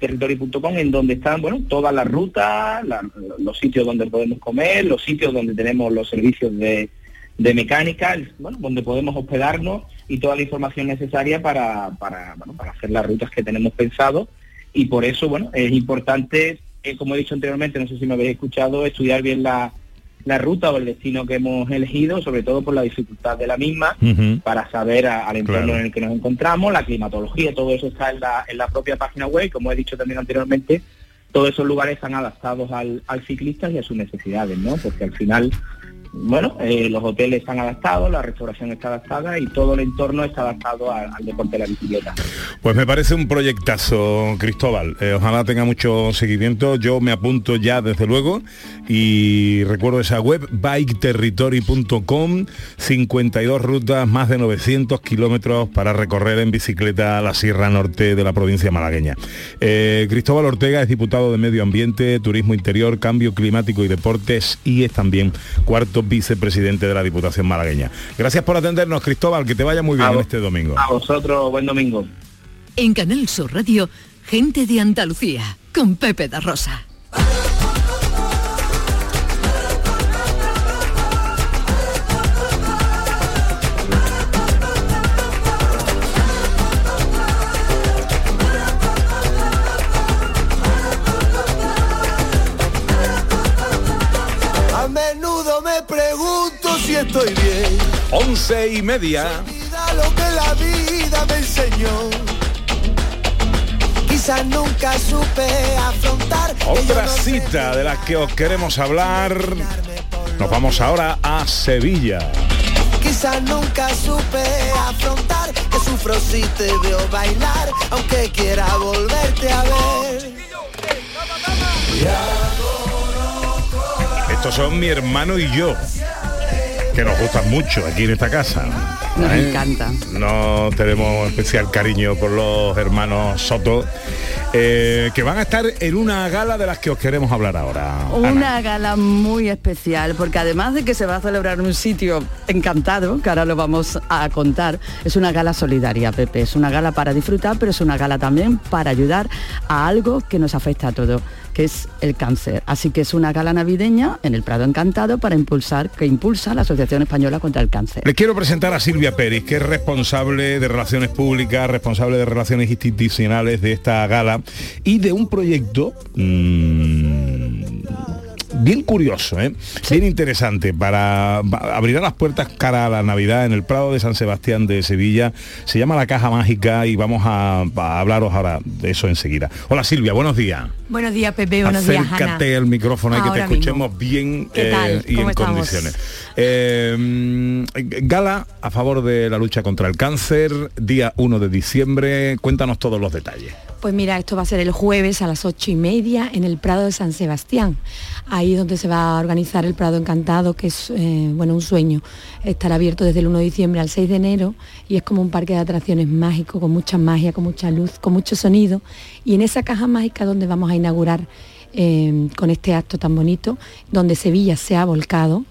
territory.com en donde están bueno todas las rutas, la- los sitios donde podemos comer, los sitios donde tenemos los servicios de, de mecánica, bueno, donde podemos hospedarnos y toda la información necesaria para, para, bueno, para hacer las rutas que tenemos pensado y por eso bueno es importante eh, como he dicho anteriormente, no sé si me habéis escuchado, estudiar bien la, la ruta o el destino que hemos elegido, sobre todo por la dificultad de la misma, para saber a- al entorno Claro. en el que nos encontramos, la climatología, todo eso está en la, en la propia página web, como he dicho también anteriormente, todos esos lugares están adaptados al, al ciclista y a sus necesidades, ¿no? Porque al final, bueno, eh, los hoteles están adaptados, la restauración está adaptada y todo el entorno está adaptado al, deporte de la bicicleta. Pues me parece un proyectazo, Cristóbal. Eh, ojalá tenga mucho seguimiento. Yo me apunto ya desde luego y recuerdo esa web biketerritory.com, 52 rutas, más de 900 kilómetros para recorrer en bicicleta la Sierra Norte de la provincia malagueña. Eh, Cristóbal Ortega es diputado de Medio Ambiente, Turismo Interior, Cambio Climático y Deportes y es también cuarto vicepresidente de la Diputación malagueña. Gracias por atendernos, Cristóbal, que te vaya muy bien A este domingo. A vosotros, buen domingo. En Canal Sur Radio, gente de Andalucía, con Pepe da Rosa. Me pregunto si estoy bien. Once y media. Lo que la vida me enseñó. Quizás nunca supe afrontar. Otra no cita de la que os queremos hablar. Nos vamos ahora a Sevilla. Quizás nunca supe afrontar que sufro si te veo bailar, aunque quiera volverte a ver. Estos son mi hermano y yo, que nos gustan mucho aquí en esta casa. Nos ¿eh? encanta. No tenemos especial cariño por los hermanos Soto, eh, que van a estar en una gala de las que os queremos hablar ahora. Ana. Una gala muy especial, porque además de que se va a celebrar en un sitio encantado, que ahora lo vamos a contar, es una gala solidaria, Pepe. Es una gala para disfrutar, pero es una gala también para ayudar a algo que nos afecta a todos, es el cáncer. Así que es una gala navideña en el Prado Encantado para impulsar, que impulsa la Asociación Española contra el Cáncer. Les quiero presentar a Silvia Pérez, que es responsable de Relaciones Públicas, responsable de Relaciones Institucionales de esta gala y de un proyecto mm, bien curioso, ¿eh? bien interesante para va- abrir las puertas cara a la Navidad en el Prado de San Sebastián de Sevilla. Se llama La Caja Mágica y vamos a, a hablaros ahora de eso enseguida. Hola Silvia, buenos días. Buenos días, Pepe. Buenos días, Ana. Acércate al micrófono y que te escuchemos bien ¿Qué eh, y ¿Cómo en estamos? condiciones. Eh, mm, gala a favor de la lucha contra el cáncer, día 1 de diciembre. Cuéntanos todos los detalles. Pues mira, esto va a ser el jueves a las ocho y media en el Prado de San Sebastián. Ahí donde se va a organizar el Prado Encantado, que es eh, bueno un sueño. Estará abierto desde el 1 de diciembre al 6 de enero y es como un parque de atracciones mágico, con mucha magia, con mucha luz, con mucho sonido. Y en esa caja mágica donde vamos a inaugurar eh, con este acto tan bonito, donde Sevilla se ha volcado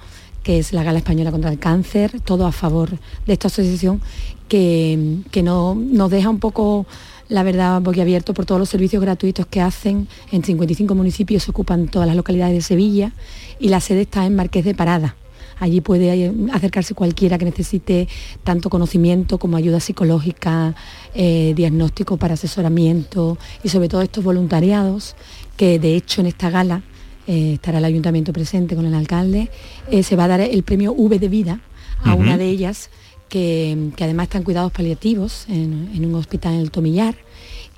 que es la Gala Española contra el Cáncer, todo a favor de esta asociación que, que no, nos deja un poco, la verdad, boquiabierto por todos los servicios gratuitos que hacen. En 55 municipios se ocupan todas las localidades de Sevilla y la sede está en Marqués de Parada. Allí puede eh, acercarse cualquiera que necesite tanto conocimiento como ayuda psicológica, eh, diagnóstico para asesoramiento y sobre todo estos voluntariados que de hecho en esta gala eh, estará el ayuntamiento presente con el alcalde, eh, se va a dar el premio V de vida a una de ellas que, además está en cuidados paliativos en, en un hospital en el Tomillar.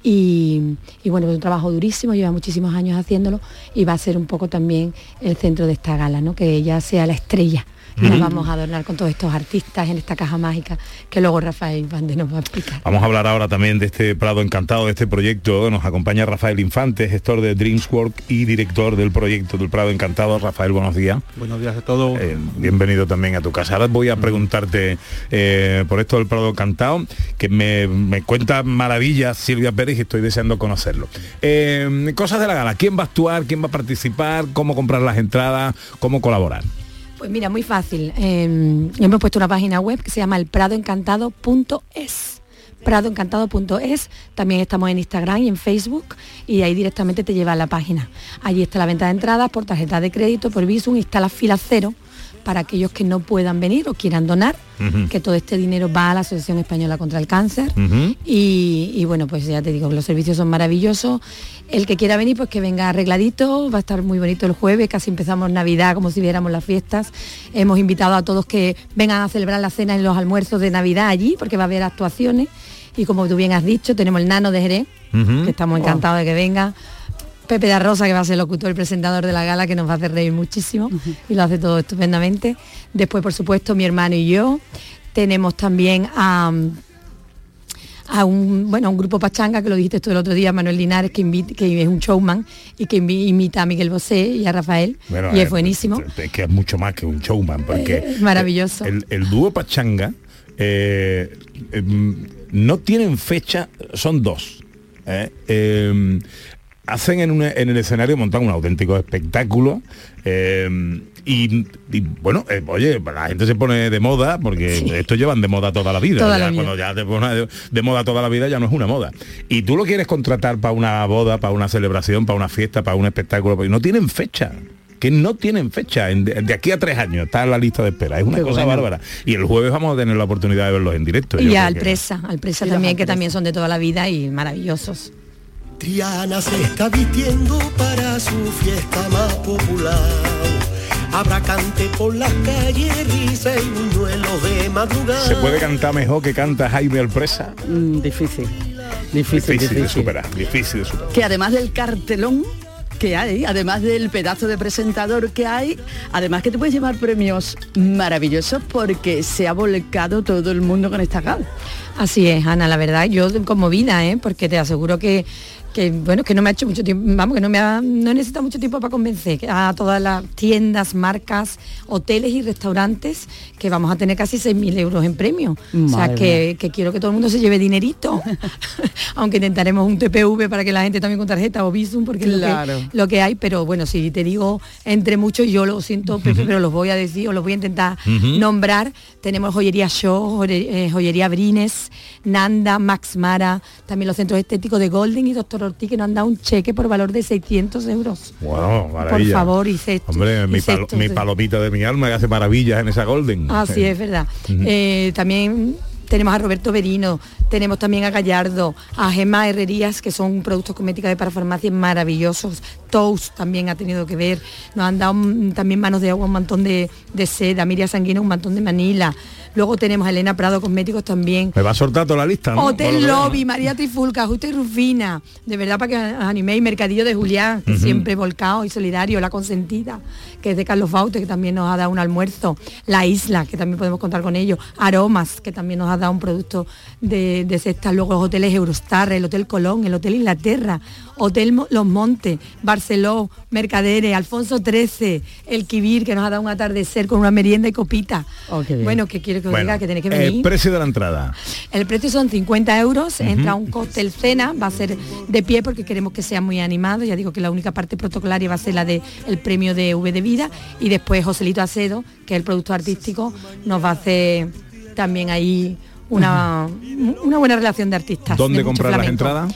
Y, y bueno, es un trabajo durísimo, lleva muchísimos años haciéndolo y va a ser un poco también el centro de esta gala, ¿no? que ella sea la estrella. Y Ujú. vamos a adornar con todos estos artistas en esta caja mágica que luego Rafael Vande nos va a explicar. Vamos a hablar ahora también de este Prado Encantado, de este proyecto. Nos acompaña Rafael Infante, gestor de Dreamswork y director del proyecto del Prado Encantado. Rafael, buenos días. Buenos días a todos. Eh, bienvenido también a tu casa. Ahora voy a preguntarte eh, por esto del Prado Encantado, que me, me cuenta maravillas Silvia Pérez y estoy deseando conocerlo. Eh, cosas de la gala, ¿quién va a actuar? ¿Quién va a participar? ¿Cómo comprar las entradas? ¿Cómo colaborar? Pues mira, muy fácil. Eh, hemos puesto una página web que se llama el pradoencantado.es pradoencantado.es, también estamos en Instagram y en Facebook y ahí directamente te lleva a la página. Allí está la venta de entradas por tarjeta de crédito, por Visum, y está la fila cero para aquellos que no puedan venir o quieran donar, que todo este dinero va a la Asociación Española contra el Cáncer. Y, y bueno, pues ya te digo, los servicios son maravillosos. El que quiera venir, pues que venga arregladito, va a estar muy bonito el jueves, casi empezamos Navidad como si viéramos las fiestas. Hemos invitado a todos que vengan a celebrar la cena y los almuerzos de Navidad allí, porque va a haber actuaciones. Y como tú bien has dicho, tenemos el nano de Jerez, que estamos encantados de que venga. Pepe da Rosa, que va a ser el locutor, el presentador de la gala, que nos va a hacer reír muchísimo y lo hace todo estupendamente. Después, por supuesto, mi hermano y yo. Tenemos también a, a un, bueno, a un grupo pachanga, que lo dijiste tú el otro día, Manuel Linares, que, invita- que es un showman y que imita a Miguel Bosé y a Rafael. Bueno, y eh, es buenísimo. Es que es mucho más que un showman, porque Es maravilloso. el, el dúo Pachanga eh, em, no tienen fecha, son dos. ¿eh? Em, hacen en, un- en el escenario, montan un auténtico espectáculo. em, y, y, bueno, eh, oye, la gente se pone de moda porque esto llevan de moda toda la vida. Toda ya la vida. Cuando ya te pones de, de moda toda la vida ya no es una moda. Y tú lo quieres contratar para una boda, para una celebración, para una fiesta, para un espectáculo, pero no tienen fecha que no tienen fecha, en- de, aquí a tres años, está en la lista de espera, es una Qué cosa bueno. bárbara. Y el jueves vamos a tener la oportunidad de verlos en directo. Y al presa, al presa también, que también son de toda la vida y maravillosos. Triana se está vistiendo para su fiesta más popular. Habrá cante por las calles, risa y buñuelos de madrugada. ¿Se puede cantar mejor que canta Jaime Alpresa? Mm, difícil. Difícil, Difícil de difícil. superar, difícil de superar. que además del cartelón que hay, además del pedazo de presentador que hay, además que te puedes llevar premios maravillosos porque se ha volcado todo el mundo con esta gala. Así es, Ana, la verdad, yo conmovida, ¿eh? porque te aseguro que, que bueno, que no me ha hecho mucho tiempo, vamos, que no me ha, no necesita mucho tiempo para convencer a todas las tiendas, marcas, hoteles y restaurantes que vamos a tener casi 6.000 euros en premio. o sea, que, que quiero que todo el mundo se lleve dinerito, aunque intentaremos un TPV para que la gente también con tarjeta o Visum, porque es lo que- lo que hay, pero bueno, si te digo entre muchos, yo lo siento, Pepe, pero los voy a decir o los voy a intentar nombrar. Tenemos joyería Show, eh, joyería Brines, Nanda, Max Mara, también los centros estéticos de Golden y Doctor Ortiz que nos han dado un cheque por valor de 600 euros. Wow, maravilla. Por favor, y cesto- Hombre, y mi, palo- cestos mi de- palomita de mi alma que hace maravillas en esa Golden. Así es verdad. Eh, también tenemos a Roberto Berino, tenemos también a Gallardo, a Gemma Herrerías, que son productos cosméticos de parafarmacia maravillosos. Toast también ha tenido que ver. Nos han dado mm, también manos de agua, un montón de, de seda, Miriam Sanguino, un montón de Manila. Luego tenemos a Elena Prado Cosméticos también. Me va a soltar toda la lista, ¿no? Hotel. Lobby, María Trifulca, Justa y Rufina, de verdad para que os animéis, Mercadillo de Julián, que siempre volcado y solidario, La Consentida, que es de Carlos Baute, que también nos ha dado un almuerzo, La Isla, que también podemos contar con ellos, Aromas, que también nos ha dado un producto de, de cesta, luego los hoteles Eurostar, el Hotel Colón, el Hotel Inglaterra, Hotel Los Montes, Barceló, Mercaderes, Alfonso XIII, el Kibir, que nos ha dado un atardecer con una merienda y copita. bien. bueno, que quiero que os Bueno, diga que tenéis que el venir. precio de la entrada. El precio son 50 euros, entra un cóctel cena, va a ser de pie porque queremos que sea muy animado, ya digo que la única parte protocolaria va a ser la de el premio de V de vida y después Joselito Acedo, que es el producto artístico, nos va a hacer también ahí una, una buena relación de artistas. ¿Dónde de comprar las entradas?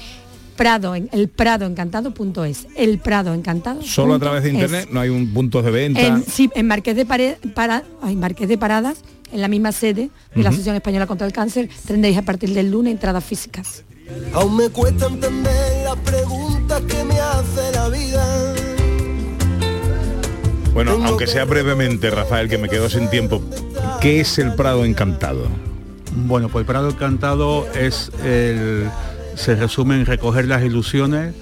Prado, en, el pradoencantado.es, el Prado Encantado. Solo a través de internet, no hay un punto de venta. En, sí, en Marqués de, Pare- para, ay, Marqués de Paradas, en la misma sede de la. Asociación Española contra el Cáncer, tendréis a partir del lunes entradas físicas. Aún me cuesta entender las preguntas que me hace la vida. Bueno, aunque sea brevemente, Rafael, que me quedo sin tiempo, ¿qué es el Prado Encantado? Bueno, pues el Prado Encantado es el, se resume en recoger las ilusiones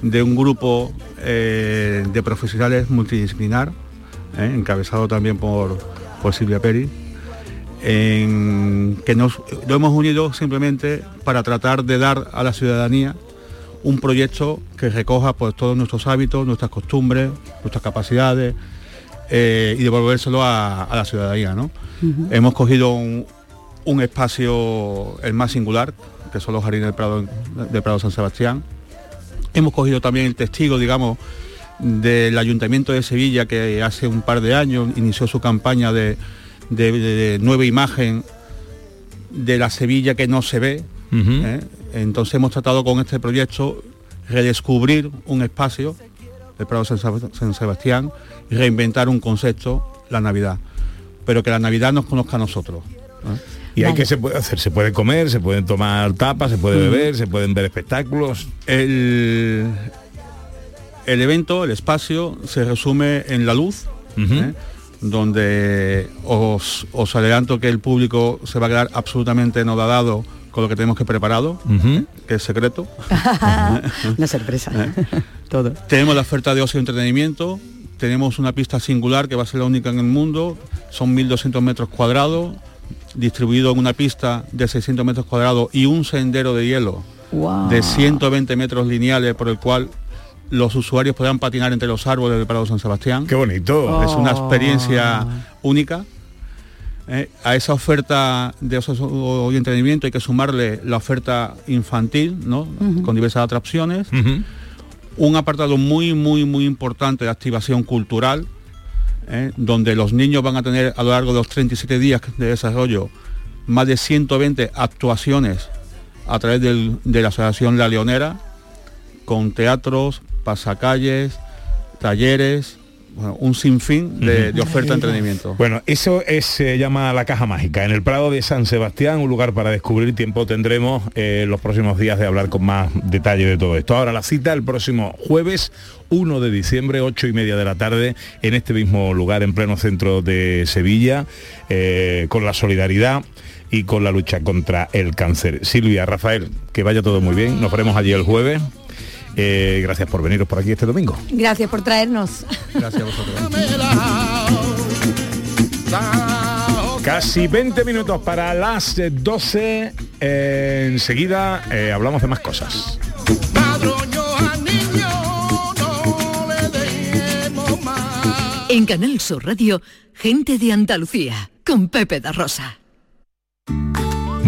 de un grupo eh, de profesionales multidisciplinar, eh, encabezado también por, por Silvia Peri, en que nos lo hemos unido simplemente para tratar de dar a la ciudadanía un proyecto que recoja pues todos nuestros hábitos, nuestras costumbres, nuestras capacidades eh, y devolvérselo a, a la ciudadanía. ¿no? Hemos cogido un, un espacio el más singular, que son los jardines del Prado, de Prado San Sebastián. Hemos cogido también el testigo, digamos, del Ayuntamiento de Sevilla, que hace un par de años inició su campaña de, de- de nueva imagen de la Sevilla que no se ve. ¿eh? Entonces hemos tratado con este proyecto redescubrir un espacio, el Prado San Seb- San Sebastián, reinventar un concepto, la Navidad. Pero que la Navidad nos conozca a nosotros. ¿eh? ¿Y hay que se puede hacer? ¿Se puede comer? ¿Se pueden tomar tapas? ¿Se puede Mm. beber? ¿Se pueden ver espectáculos? El, el evento, el espacio, se resume en la luz, ¿eh? donde os, os adelanto que el público se va a quedar absolutamente nodadado con lo que tenemos que preparado, que es secreto. Una sorpresa. Todo. Tenemos la oferta de ocio y entretenimiento, tenemos una pista singular que va a ser la única en el mundo, son 1.200 metros cuadrados, distribuido en una pista de 600 metros cuadrados y un sendero de hielo Wow. de 120 metros lineales por el cual los usuarios podrán patinar entre los árboles del Prado San Sebastián. Qué bonito. Es una Oh. experiencia única. Eh, a esa oferta de y entretenimiento hay que sumarle la oferta infantil, ¿no? Con diversas atracciones. Un apartado muy, muy, muy importante de activación cultural, ¿eh? donde los niños van a tener a lo largo de los 37 días de desarrollo más de 120 actuaciones a través de la Asociación La Leonera, con teatros, pasacalles, talleres, bueno, un sinfín de, de oferta de entretenimiento. Bueno, eso es, se llama la caja mágica. En el Prado de San Sebastián, un lugar para descubrir tiempo tendremos eh, los próximos días de hablar con más detalle de todo esto. Ahora la cita el próximo jueves 1 de diciembre, 8 y media de la tarde, en este mismo lugar, en pleno centro de Sevilla, eh, con la solidaridad y con la lucha contra el cáncer. Silvia, Rafael, que vaya todo muy bien. Nos veremos allí el jueves. Eh, gracias por veniros por aquí este domingo. Gracias por traernos. Gracias a vosotros. Casi 20 minutos para las eh, 12. Eh, enseguida eh, hablamos de más cosas. En Canal Sur Radio, gente de Andalucía, con Pepe da Rosa.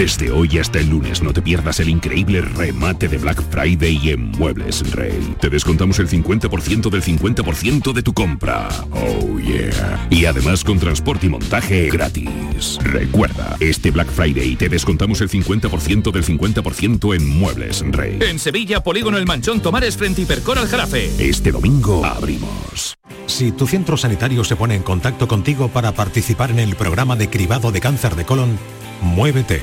Desde hoy hasta el lunes no te pierdas el increíble remate de Black Friday en Muebles Rey. Te descontamos el 50% del 50% de tu compra. Oh yeah. Y además con transporte y montaje gratis. Recuerda, este Black Friday te descontamos el 50% del 50% en Muebles Rey. En Sevilla, Polígono El Manchón Tomares frente Hipercor al Jarafe. Este domingo abrimos. Si tu centro sanitario se pone en contacto contigo para participar en el programa de cribado de cáncer de colon, Muévete.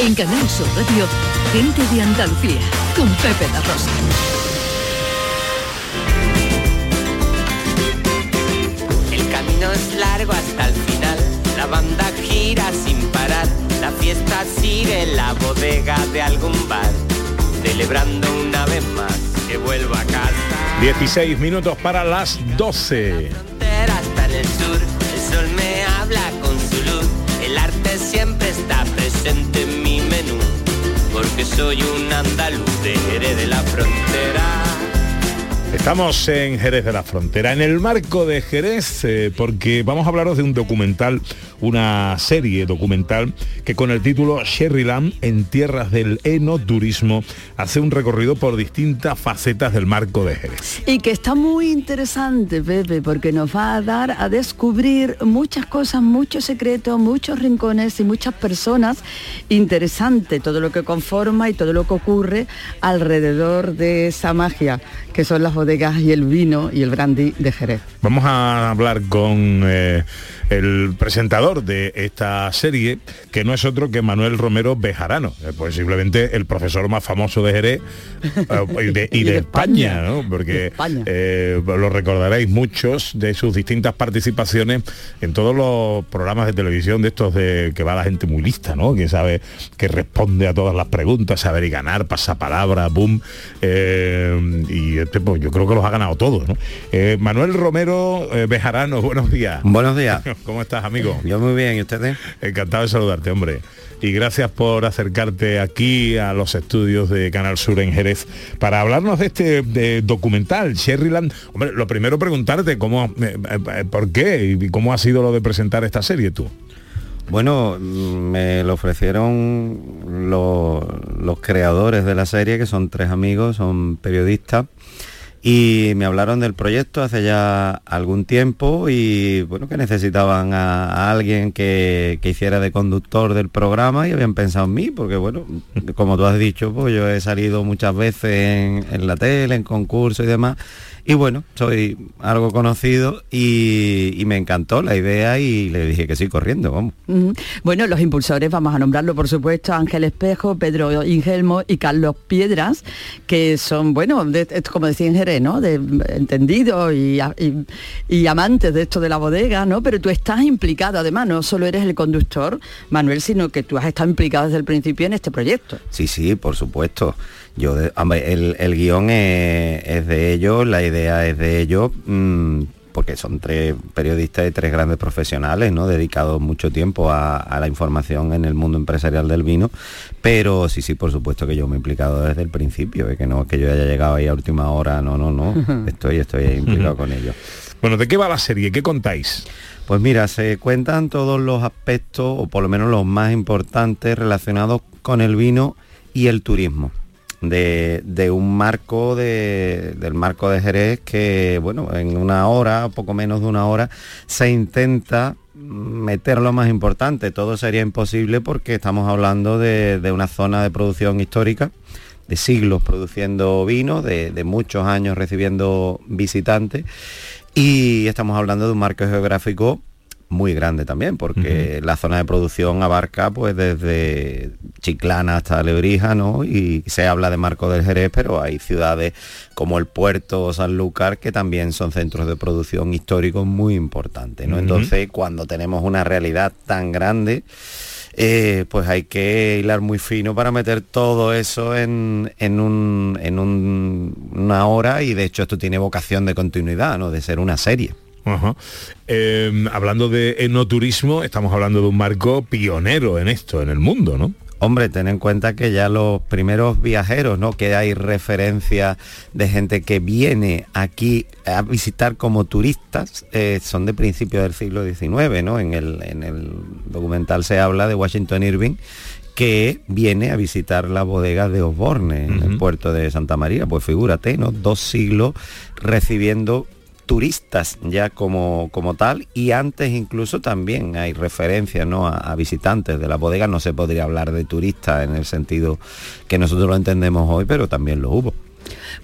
En Canal Sur Radio, gente de Andalucía, con Pepe da Rosa. El camino es largo hasta el final, la banda gira sin parar, la fiesta sigue en la bodega de algún bar, celebrando una vez más que vuelvo a casa. 16 minutos para las 12. Hasta en el sur, el sol me habla con su luz, el arte siempre está presente que soy un andaluz de de la Frontera. Estamos en Jerez de la Frontera, en el marco de Jerez, eh, porque vamos a hablaros de un documental, una serie documental que con el título Sherryland en tierras del enoturismo hace un recorrido por distintas facetas del marco de Jerez. Y que está muy interesante, Pepe, porque nos va a dar a descubrir muchas cosas, muchos secretos, muchos rincones y muchas personas. Interesante todo lo que conforma y todo lo que ocurre alrededor de esa magia, que son las bodegas y el vino y el brandy de Jerez. Vamos a hablar con eh, el presentador de esta serie, que no es otro que Manuel Romero Bejarano, eh, posiblemente el profesor más famoso de Jerez eh, y de, y de España, ¿no? porque eh, lo recordaréis muchos de sus distintas participaciones en todos los programas de televisión de estos de que va la gente muy lista, ¿no? que sabe que responde a todas las preguntas, saber y ganar, pasapalabra, boom, eh, y este, pues, yo creo que los ha ganado todos. ¿no? Eh, Manuel Romero eh, Bejarano, buenos días. Buenos días. ¿Cómo estás, amigo? Yo muy bien, ¿y ustedes? Encantado de saludarte, hombre. Y gracias por acercarte aquí a los estudios de Canal Sur en Jerez para hablarnos de este de documental, Sherryland. Hombre, lo primero preguntarte cómo, eh, eh, por qué y cómo ha sido lo de presentar esta serie tú. Bueno, mm, me lo ofrecieron los, los creadores de la serie, que son tres amigos, son periodistas, y me hablaron del proyecto hace ya algún tiempo y bueno, que necesitaban a, alguien que, que hiciera de conductor del programa y habían pensado en mí, porque bueno, como tú has dicho, pues yo he salido muchas veces en, en la tele, en concursos y demás. Y bueno, soy algo conocido y, y me encantó la idea y le dije que sí, corriendo, vamos. Bueno, los impulsores, vamos a nombrarlo por supuesto, Ángel Espejo, Pedro Ingelmo y Carlos Piedras, que son, bueno, de- como decía en Jerez, ¿no? De entendidos y- y amantes de esto de la bodega, ¿no? Pero tú estás implicado, además, no solo eres el conductor, Manuel, sino que tú has estado implicado desde el principio en este proyecto. Sí, sí, por supuesto. Yo, de- hombre, el, el guion es, es de ellos, la idea es de ellos, mm, porque son tres periodistas y tres grandes profesionales, ¿no? Dedicados mucho tiempo a, a la información en el mundo empresarial del vino. Pero sí, sí, por supuesto que yo me he implicado desde el principio, y que no es que yo haya llegado ahí a última hora, no, no, no. Estoy, estoy implicado con ellos. Bueno, ¿de qué va la serie? ¿Qué contáis? Pues mira, se cuentan todos los aspectos, o por lo menos los más importantes, relacionados con el vino y el turismo. De, de un marco de- del marco de Jerez que bueno en una hora poco menos de una hora se intenta meter lo más importante. Todo sería imposible porque estamos hablando de, de una zona de producción histórica de siglos produciendo vino de, de muchos años recibiendo visitantes y estamos hablando de un marco geográfico muy grande también, porque la zona de producción abarca pues desde Chiclana hasta Lebrija, ¿no? Y se habla de Marco del Jerez, pero hay ciudades como el puerto o Sanlúcar que también son centros de producción históricos muy importantes, ¿no? Entonces, cuando tenemos una realidad tan grande, eh, pues hay que hilar muy fino para meter todo eso en, en, un- en un- una hora y de hecho esto tiene vocación de continuidad, ¿no? De ser una serie. Ajá. Eh, hablando de enoturismo, estamos hablando de un marco pionero en esto, en el mundo, ¿no? Hombre, ten en cuenta que ya los primeros viajeros, ¿no? Que hay referencia de gente que viene aquí a visitar como turistas, eh, son de principios del siglo XIX, ¿no? En el, en el documental se habla de Washington Irving que viene a visitar la bodega de Osborne en el puerto de Santa María. Pues figúrate, ¿no? Dos siglos recibiendo turistas ya como, como tal y antes incluso también hay referencias ¿no? a, a visitantes de la bodega no se podría hablar de turistas en el sentido que nosotros lo entendemos hoy pero también lo hubo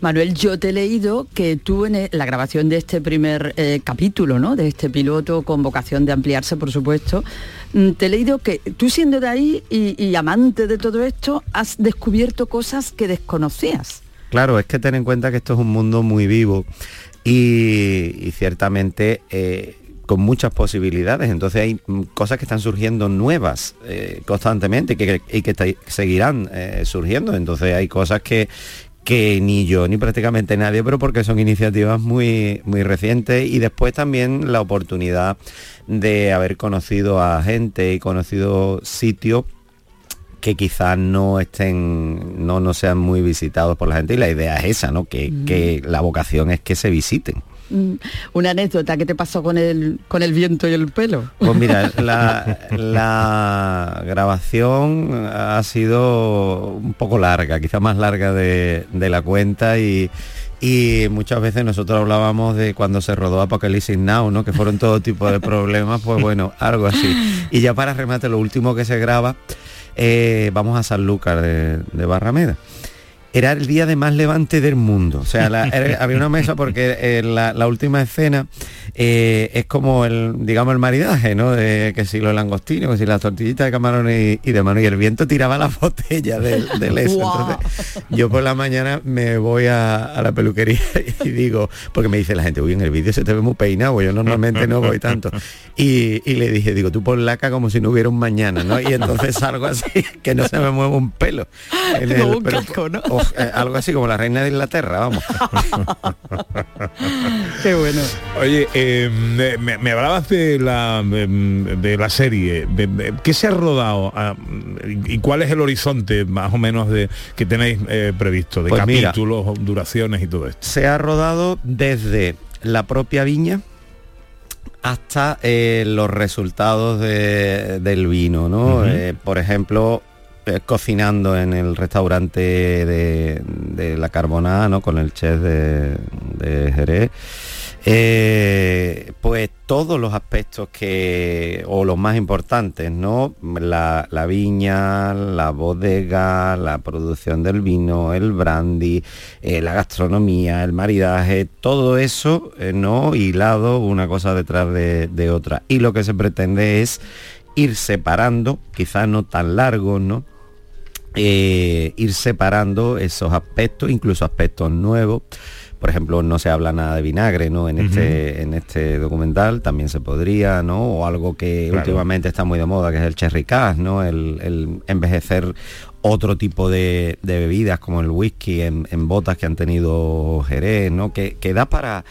Manuel, yo te he leído que tú en e- la grabación de este primer eh, capítulo, ¿no? De este piloto con vocación de ampliarse, por supuesto, mm, te he leído que tú siendo de ahí y, y amante de todo esto, has descubierto cosas que desconocías. Claro, es que ten en cuenta que esto es un mundo muy vivo y, ciertamente eh, con muchas posibilidades. Entonces hay mm, cosas que están surgiendo nuevas eh, constantemente que, y que seguirán eh, surgiendo. Entonces hay cosas que que ni yo ni prácticamente nadie, pero porque son iniciativas muy, muy recientes y después también la oportunidad de haber conocido a gente y conocido sitios que quizás no estén, no, no sean muy visitados por la gente y la idea es esa, ¿no? Que, Mm. que la vocación es que se visiten. Mm, Una anécdota, ¿qué te pasó con el, con el viento y el pelo? Pues mira, la, la grabación ha sido un poco larga, quizá más larga de, de la cuenta y, y muchas veces nosotros hablábamos de cuando se rodó Apocalipsis Now, ¿no? Que fueron todo tipo de problemas, pues bueno, algo así. Y ya para remate, lo último que se graba, eh, vamos a Sanlúcar de, de Barrameda. Era el día de más levante del mundo. O sea, la- era- había una mesa porque eh, la, la última escena eh, es como el, digamos, el maridaje, ¿no? De que si los langostinos, que si las tortillitas de camarones y, y de mano. Y el viento tiraba la botella del, del eso. Entonces, yo por la mañana me voy a, a la peluquería y digo, porque me dice la gente, uy, en el vídeo se te ve muy peinado, yo normalmente no voy tanto. Y, y le dije, digo, tú pon laca como si no hubiera un mañana, ¿no? Y entonces salgo así, que no se me mueve un pelo. En Como un pero- casco, ¿no? eh, algo así como la reina de Inglaterra, vamos. Qué bueno. Oye, eh, me, me hablabas de la de, de la serie. De- de- ¿Qué se ha rodado ah, y cuál es el horizonte más o menos de que tenéis eh, previsto de Pues mira. capítulos, duraciones y todo esto? Se ha rodado desde la propia viña hasta eh, los resultados de- del vino, ¿no? Eh, por ejemplo, cocinando en el restaurante de, la Carbonada, ¿no? Con el chef de, de Jerez. Eh, pues todos los aspectos que, o los más importantes, ¿no? La, viña, la bodega, la producción del vino, el brandy, eh, la gastronomía, el maridaje, todo eso, eh, ¿no? Hilado una cosa detrás de, de otra. Y lo que se pretende es ir separando, quizás no tan largos, ¿no? Eh, ir separando esos aspectos, incluso aspectos nuevos. Por ejemplo, no se habla nada de vinagre, ¿no? En este, en este documental también se podría, ¿no? O algo que Claro. últimamente está muy de moda, que es el cherry cash, ¿no? El, el envejecer otro tipo de, de bebidas como el whisky en, en botas que han tenido Jerez, ¿no? Que, que da para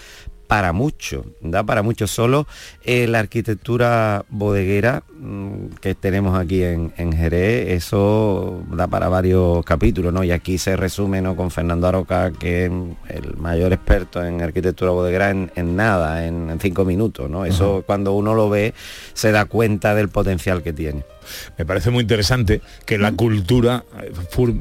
para mucho, da para mucho. Solo eh, la arquitectura bodeguera mm, que tenemos aquí en, en Jerez, eso da para varios capítulos, ¿no? Y aquí se resume, ¿no? Con Fernando Aroca, que es el mayor experto en arquitectura bodeguera en, en nada, en, en cinco minutos, ¿no? Eso cuando uno lo ve se da cuenta del potencial que tiene. Me parece muy interesante que la cultura eh,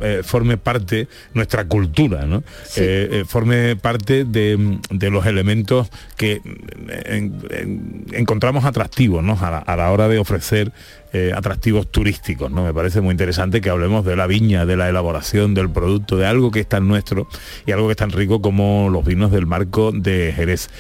eh, forme parte, nuestra cultura, ¿no? Eh, eh, forme parte de, de los elementos que mm, en- en- encontramos atractivos, ¿no? A la, a la hora de ofrecer eh, atractivos turísticos, ¿no? Me parece muy interesante que hablemos de la viña, de la elaboración del producto, de algo que es tan nuestro y algo que es tan rico como los vinos del marco de Jerez.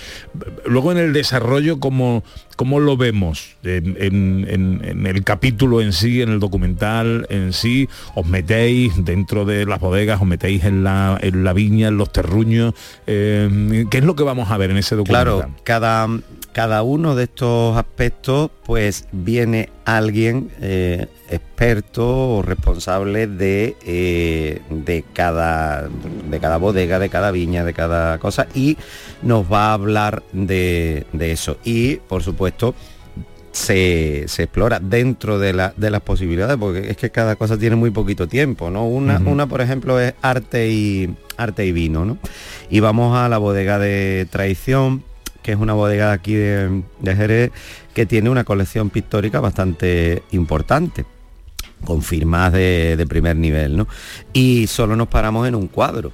Luego en el desarrollo, ¿cómo, cómo lo vemos? En, el capítulo en sí, en el documental en sí, os metéis dentro de las bodegas, os metéis en la, en la viña, en los terruños. eh, ¿Qué es lo que vamos a ver en ese documental? Claro, cada, cada uno de estos aspectos pues viene alguien eh, experto o responsable de, eh, de, cada, de cada bodega, de cada viña, de cada cosa y nos va a hablar de, de eso. Y por supuesto se, se explora dentro de, la- de las posibilidades, porque es que cada cosa tiene muy poquito tiempo, ¿no? Una, una por ejemplo, es arte y, arte y vino, ¿no? Y vamos a la bodega de traición, que es una bodega de aquí de, de Jerez, que tiene una colección pictórica bastante importante con firmas de, de primer nivel, ¿no? Y solo nos paramos en un cuadro,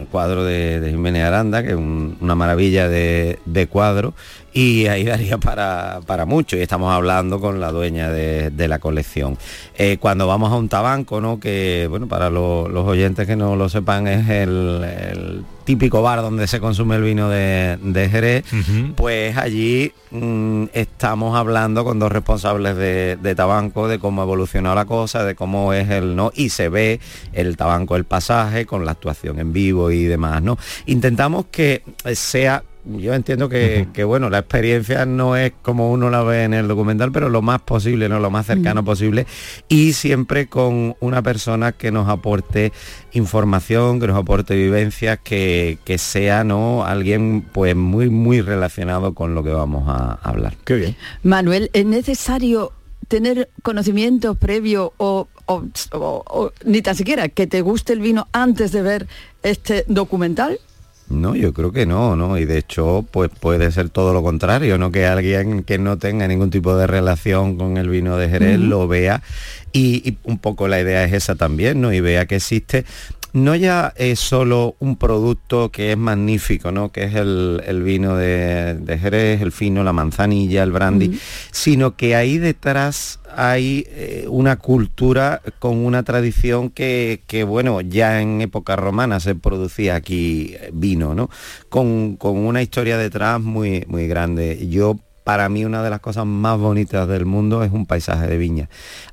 el cuadro de, Jiménez Aranda, que es un- una maravilla de, de cuadro, y ahí daría para, para mucho, y estamos hablando con la dueña de, de la colección. Eh, cuando vamos a un tabanco, ¿no? Que, bueno, para lo- los oyentes que no lo sepan, es el, el típico bar donde se consume el vino de, de Jerez, pues allí mm, estamos hablando con dos responsables de, de Tabanco de cómo ha evolucionado la cosa, de cómo es el no, y se ve el Tabanco el pasaje con la actuación en vivo y demás, ¿no? Intentamos que sea yo entiendo que, que, bueno, la experiencia no es como uno la ve en el documental, pero lo más posible, ¿no? Lo más cercano posible. Y siempre con una persona que nos aporte información, que nos aporte vivencias, que, que sea, ¿no? Alguien pues muy, muy relacionado con lo que vamos a hablar. Qué bien. Manuel, ¿es necesario tener conocimientos previos o, o, o- o ni tan siquiera que te guste el vino antes de ver este documental? No, yo creo que no, ¿no? Y de hecho, pues puede ser todo lo contrario, ¿no? Que alguien que no tenga ningún tipo de relación con el vino de Jerez lo vea y, y un poco la idea es esa también, ¿no? Y vea que existe no ya es solo un producto que es magnífico, ¿no? Que es el, el vino de, de Jerez, el fino, la manzanilla, el brandy, sino que ahí detrás hay eh, una cultura con una tradición que, que, bueno, ya en época romana se producía aquí eh, vino, ¿no? Con, con una historia detrás muy, muy grande. Yo, para mí, una de las cosas más bonitas del mundo es un paisaje de viña.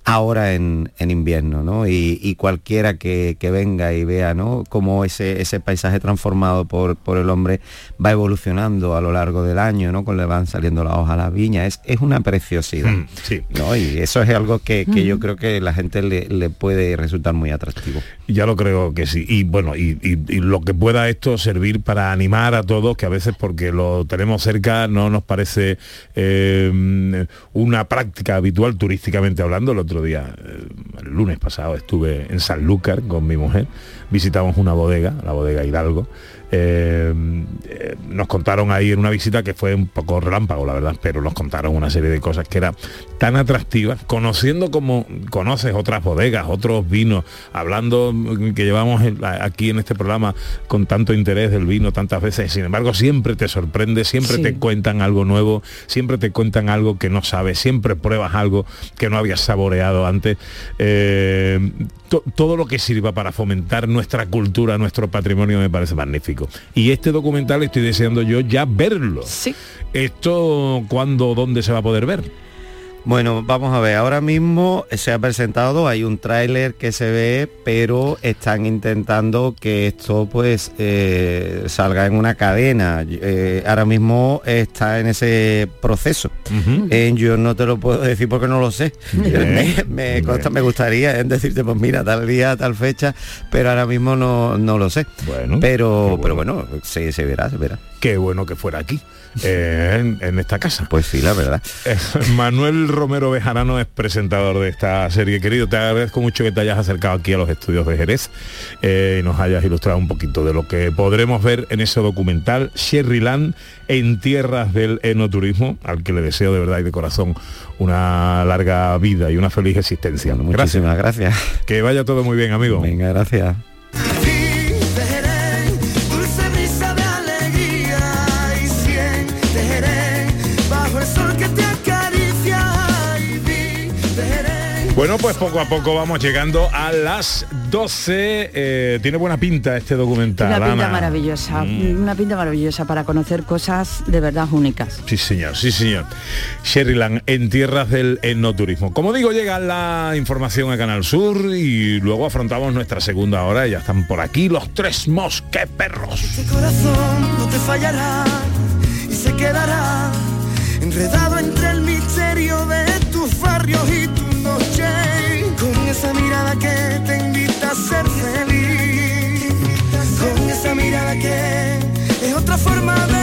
Ahora en, en invierno, ¿no? Y, y cualquiera que, que venga y vea, ¿no? Cómo ese, ese paisaje transformado por, por el hombre va evolucionando a lo largo del año, ¿no? Cuando le van saliendo las hojas a las viñas. Es, es una preciosidad. Mm, sí. ¿no? Y eso es algo que, que yo creo que la gente le, le puede resultar muy atractivo. Ya lo creo que sí. Y bueno, y, y- y lo que pueda esto servir para animar a todos, que a veces porque lo tenemos cerca no nos parece eh, una práctica habitual turísticamente hablando. El otro día, eh, el lunes pasado, estuve en Sanlúcar con mi mujer, visitamos una bodega, la bodega Hidalgo. Eh, nos contaron ahí en una visita que fue un poco relámpago, la verdad, pero nos contaron una serie de cosas que era tan atractivas, conociendo como conoces otras bodegas, otros vinos, hablando que llevamos aquí en este programa con tanto interés del vino tantas veces, sin embargo siempre te sorprende, siempre Sí. te cuentan algo nuevo, siempre te cuentan algo que no sabes, siempre pruebas algo que no habías saboreado antes. Eh, to- todo lo que sirva para fomentar nuestra cultura, nuestro patrimonio me parece magnífico. Y este documental estoy deseando yo ya verlo. Sí. ¿Esto cuándo, dónde se va a poder ver? Bueno, vamos a ver, ahora mismo se ha presentado, hay un tráiler que se ve, pero están intentando que esto pues eh, salga en una cadena. Eh, ahora mismo está en ese proceso. Eh, yo no te lo puedo decir porque no lo sé. me, me consta- me gustaría decirte, pues mira, tal día, tal fecha, pero ahora mismo no, no lo sé. Bueno, pero, pero bueno, se verá, se verá. Qué bueno que fuera aquí, eh, en, en esta casa. Pues sí, la verdad. Eh, Manuel Romero Bejarano es presentador de esta serie. Querido, te agradezco mucho que te hayas acercado aquí a los estudios de Jerez eh, y nos hayas ilustrado un poquito de lo que podremos ver en ese documental Sherryland en tierras del enoturismo, al que le deseo de verdad y de corazón una larga vida y una feliz existencia. Muchísimas gracias. Que vaya todo muy bien, amigo. Venga, gracias. Bueno, pues poco a poco vamos llegando a las 12. Eh, tiene buena pinta este documental. Una pinta Ana. maravillosa, Mm. una pinta maravillosa para conocer cosas de verdad únicas. Sí, señor, sí, señor. Sherryland, en tierras del enoturismo. Como digo, llega la información a Canal Sur y luego afrontamos nuestra segunda hora. Ya están por aquí los tres mosqueperros. Este corazón no te fallará y se quedará enredado entre el misterio de tus barrios y tu esa mirada que te invita a ser feliz, con esa mirada que es otra forma de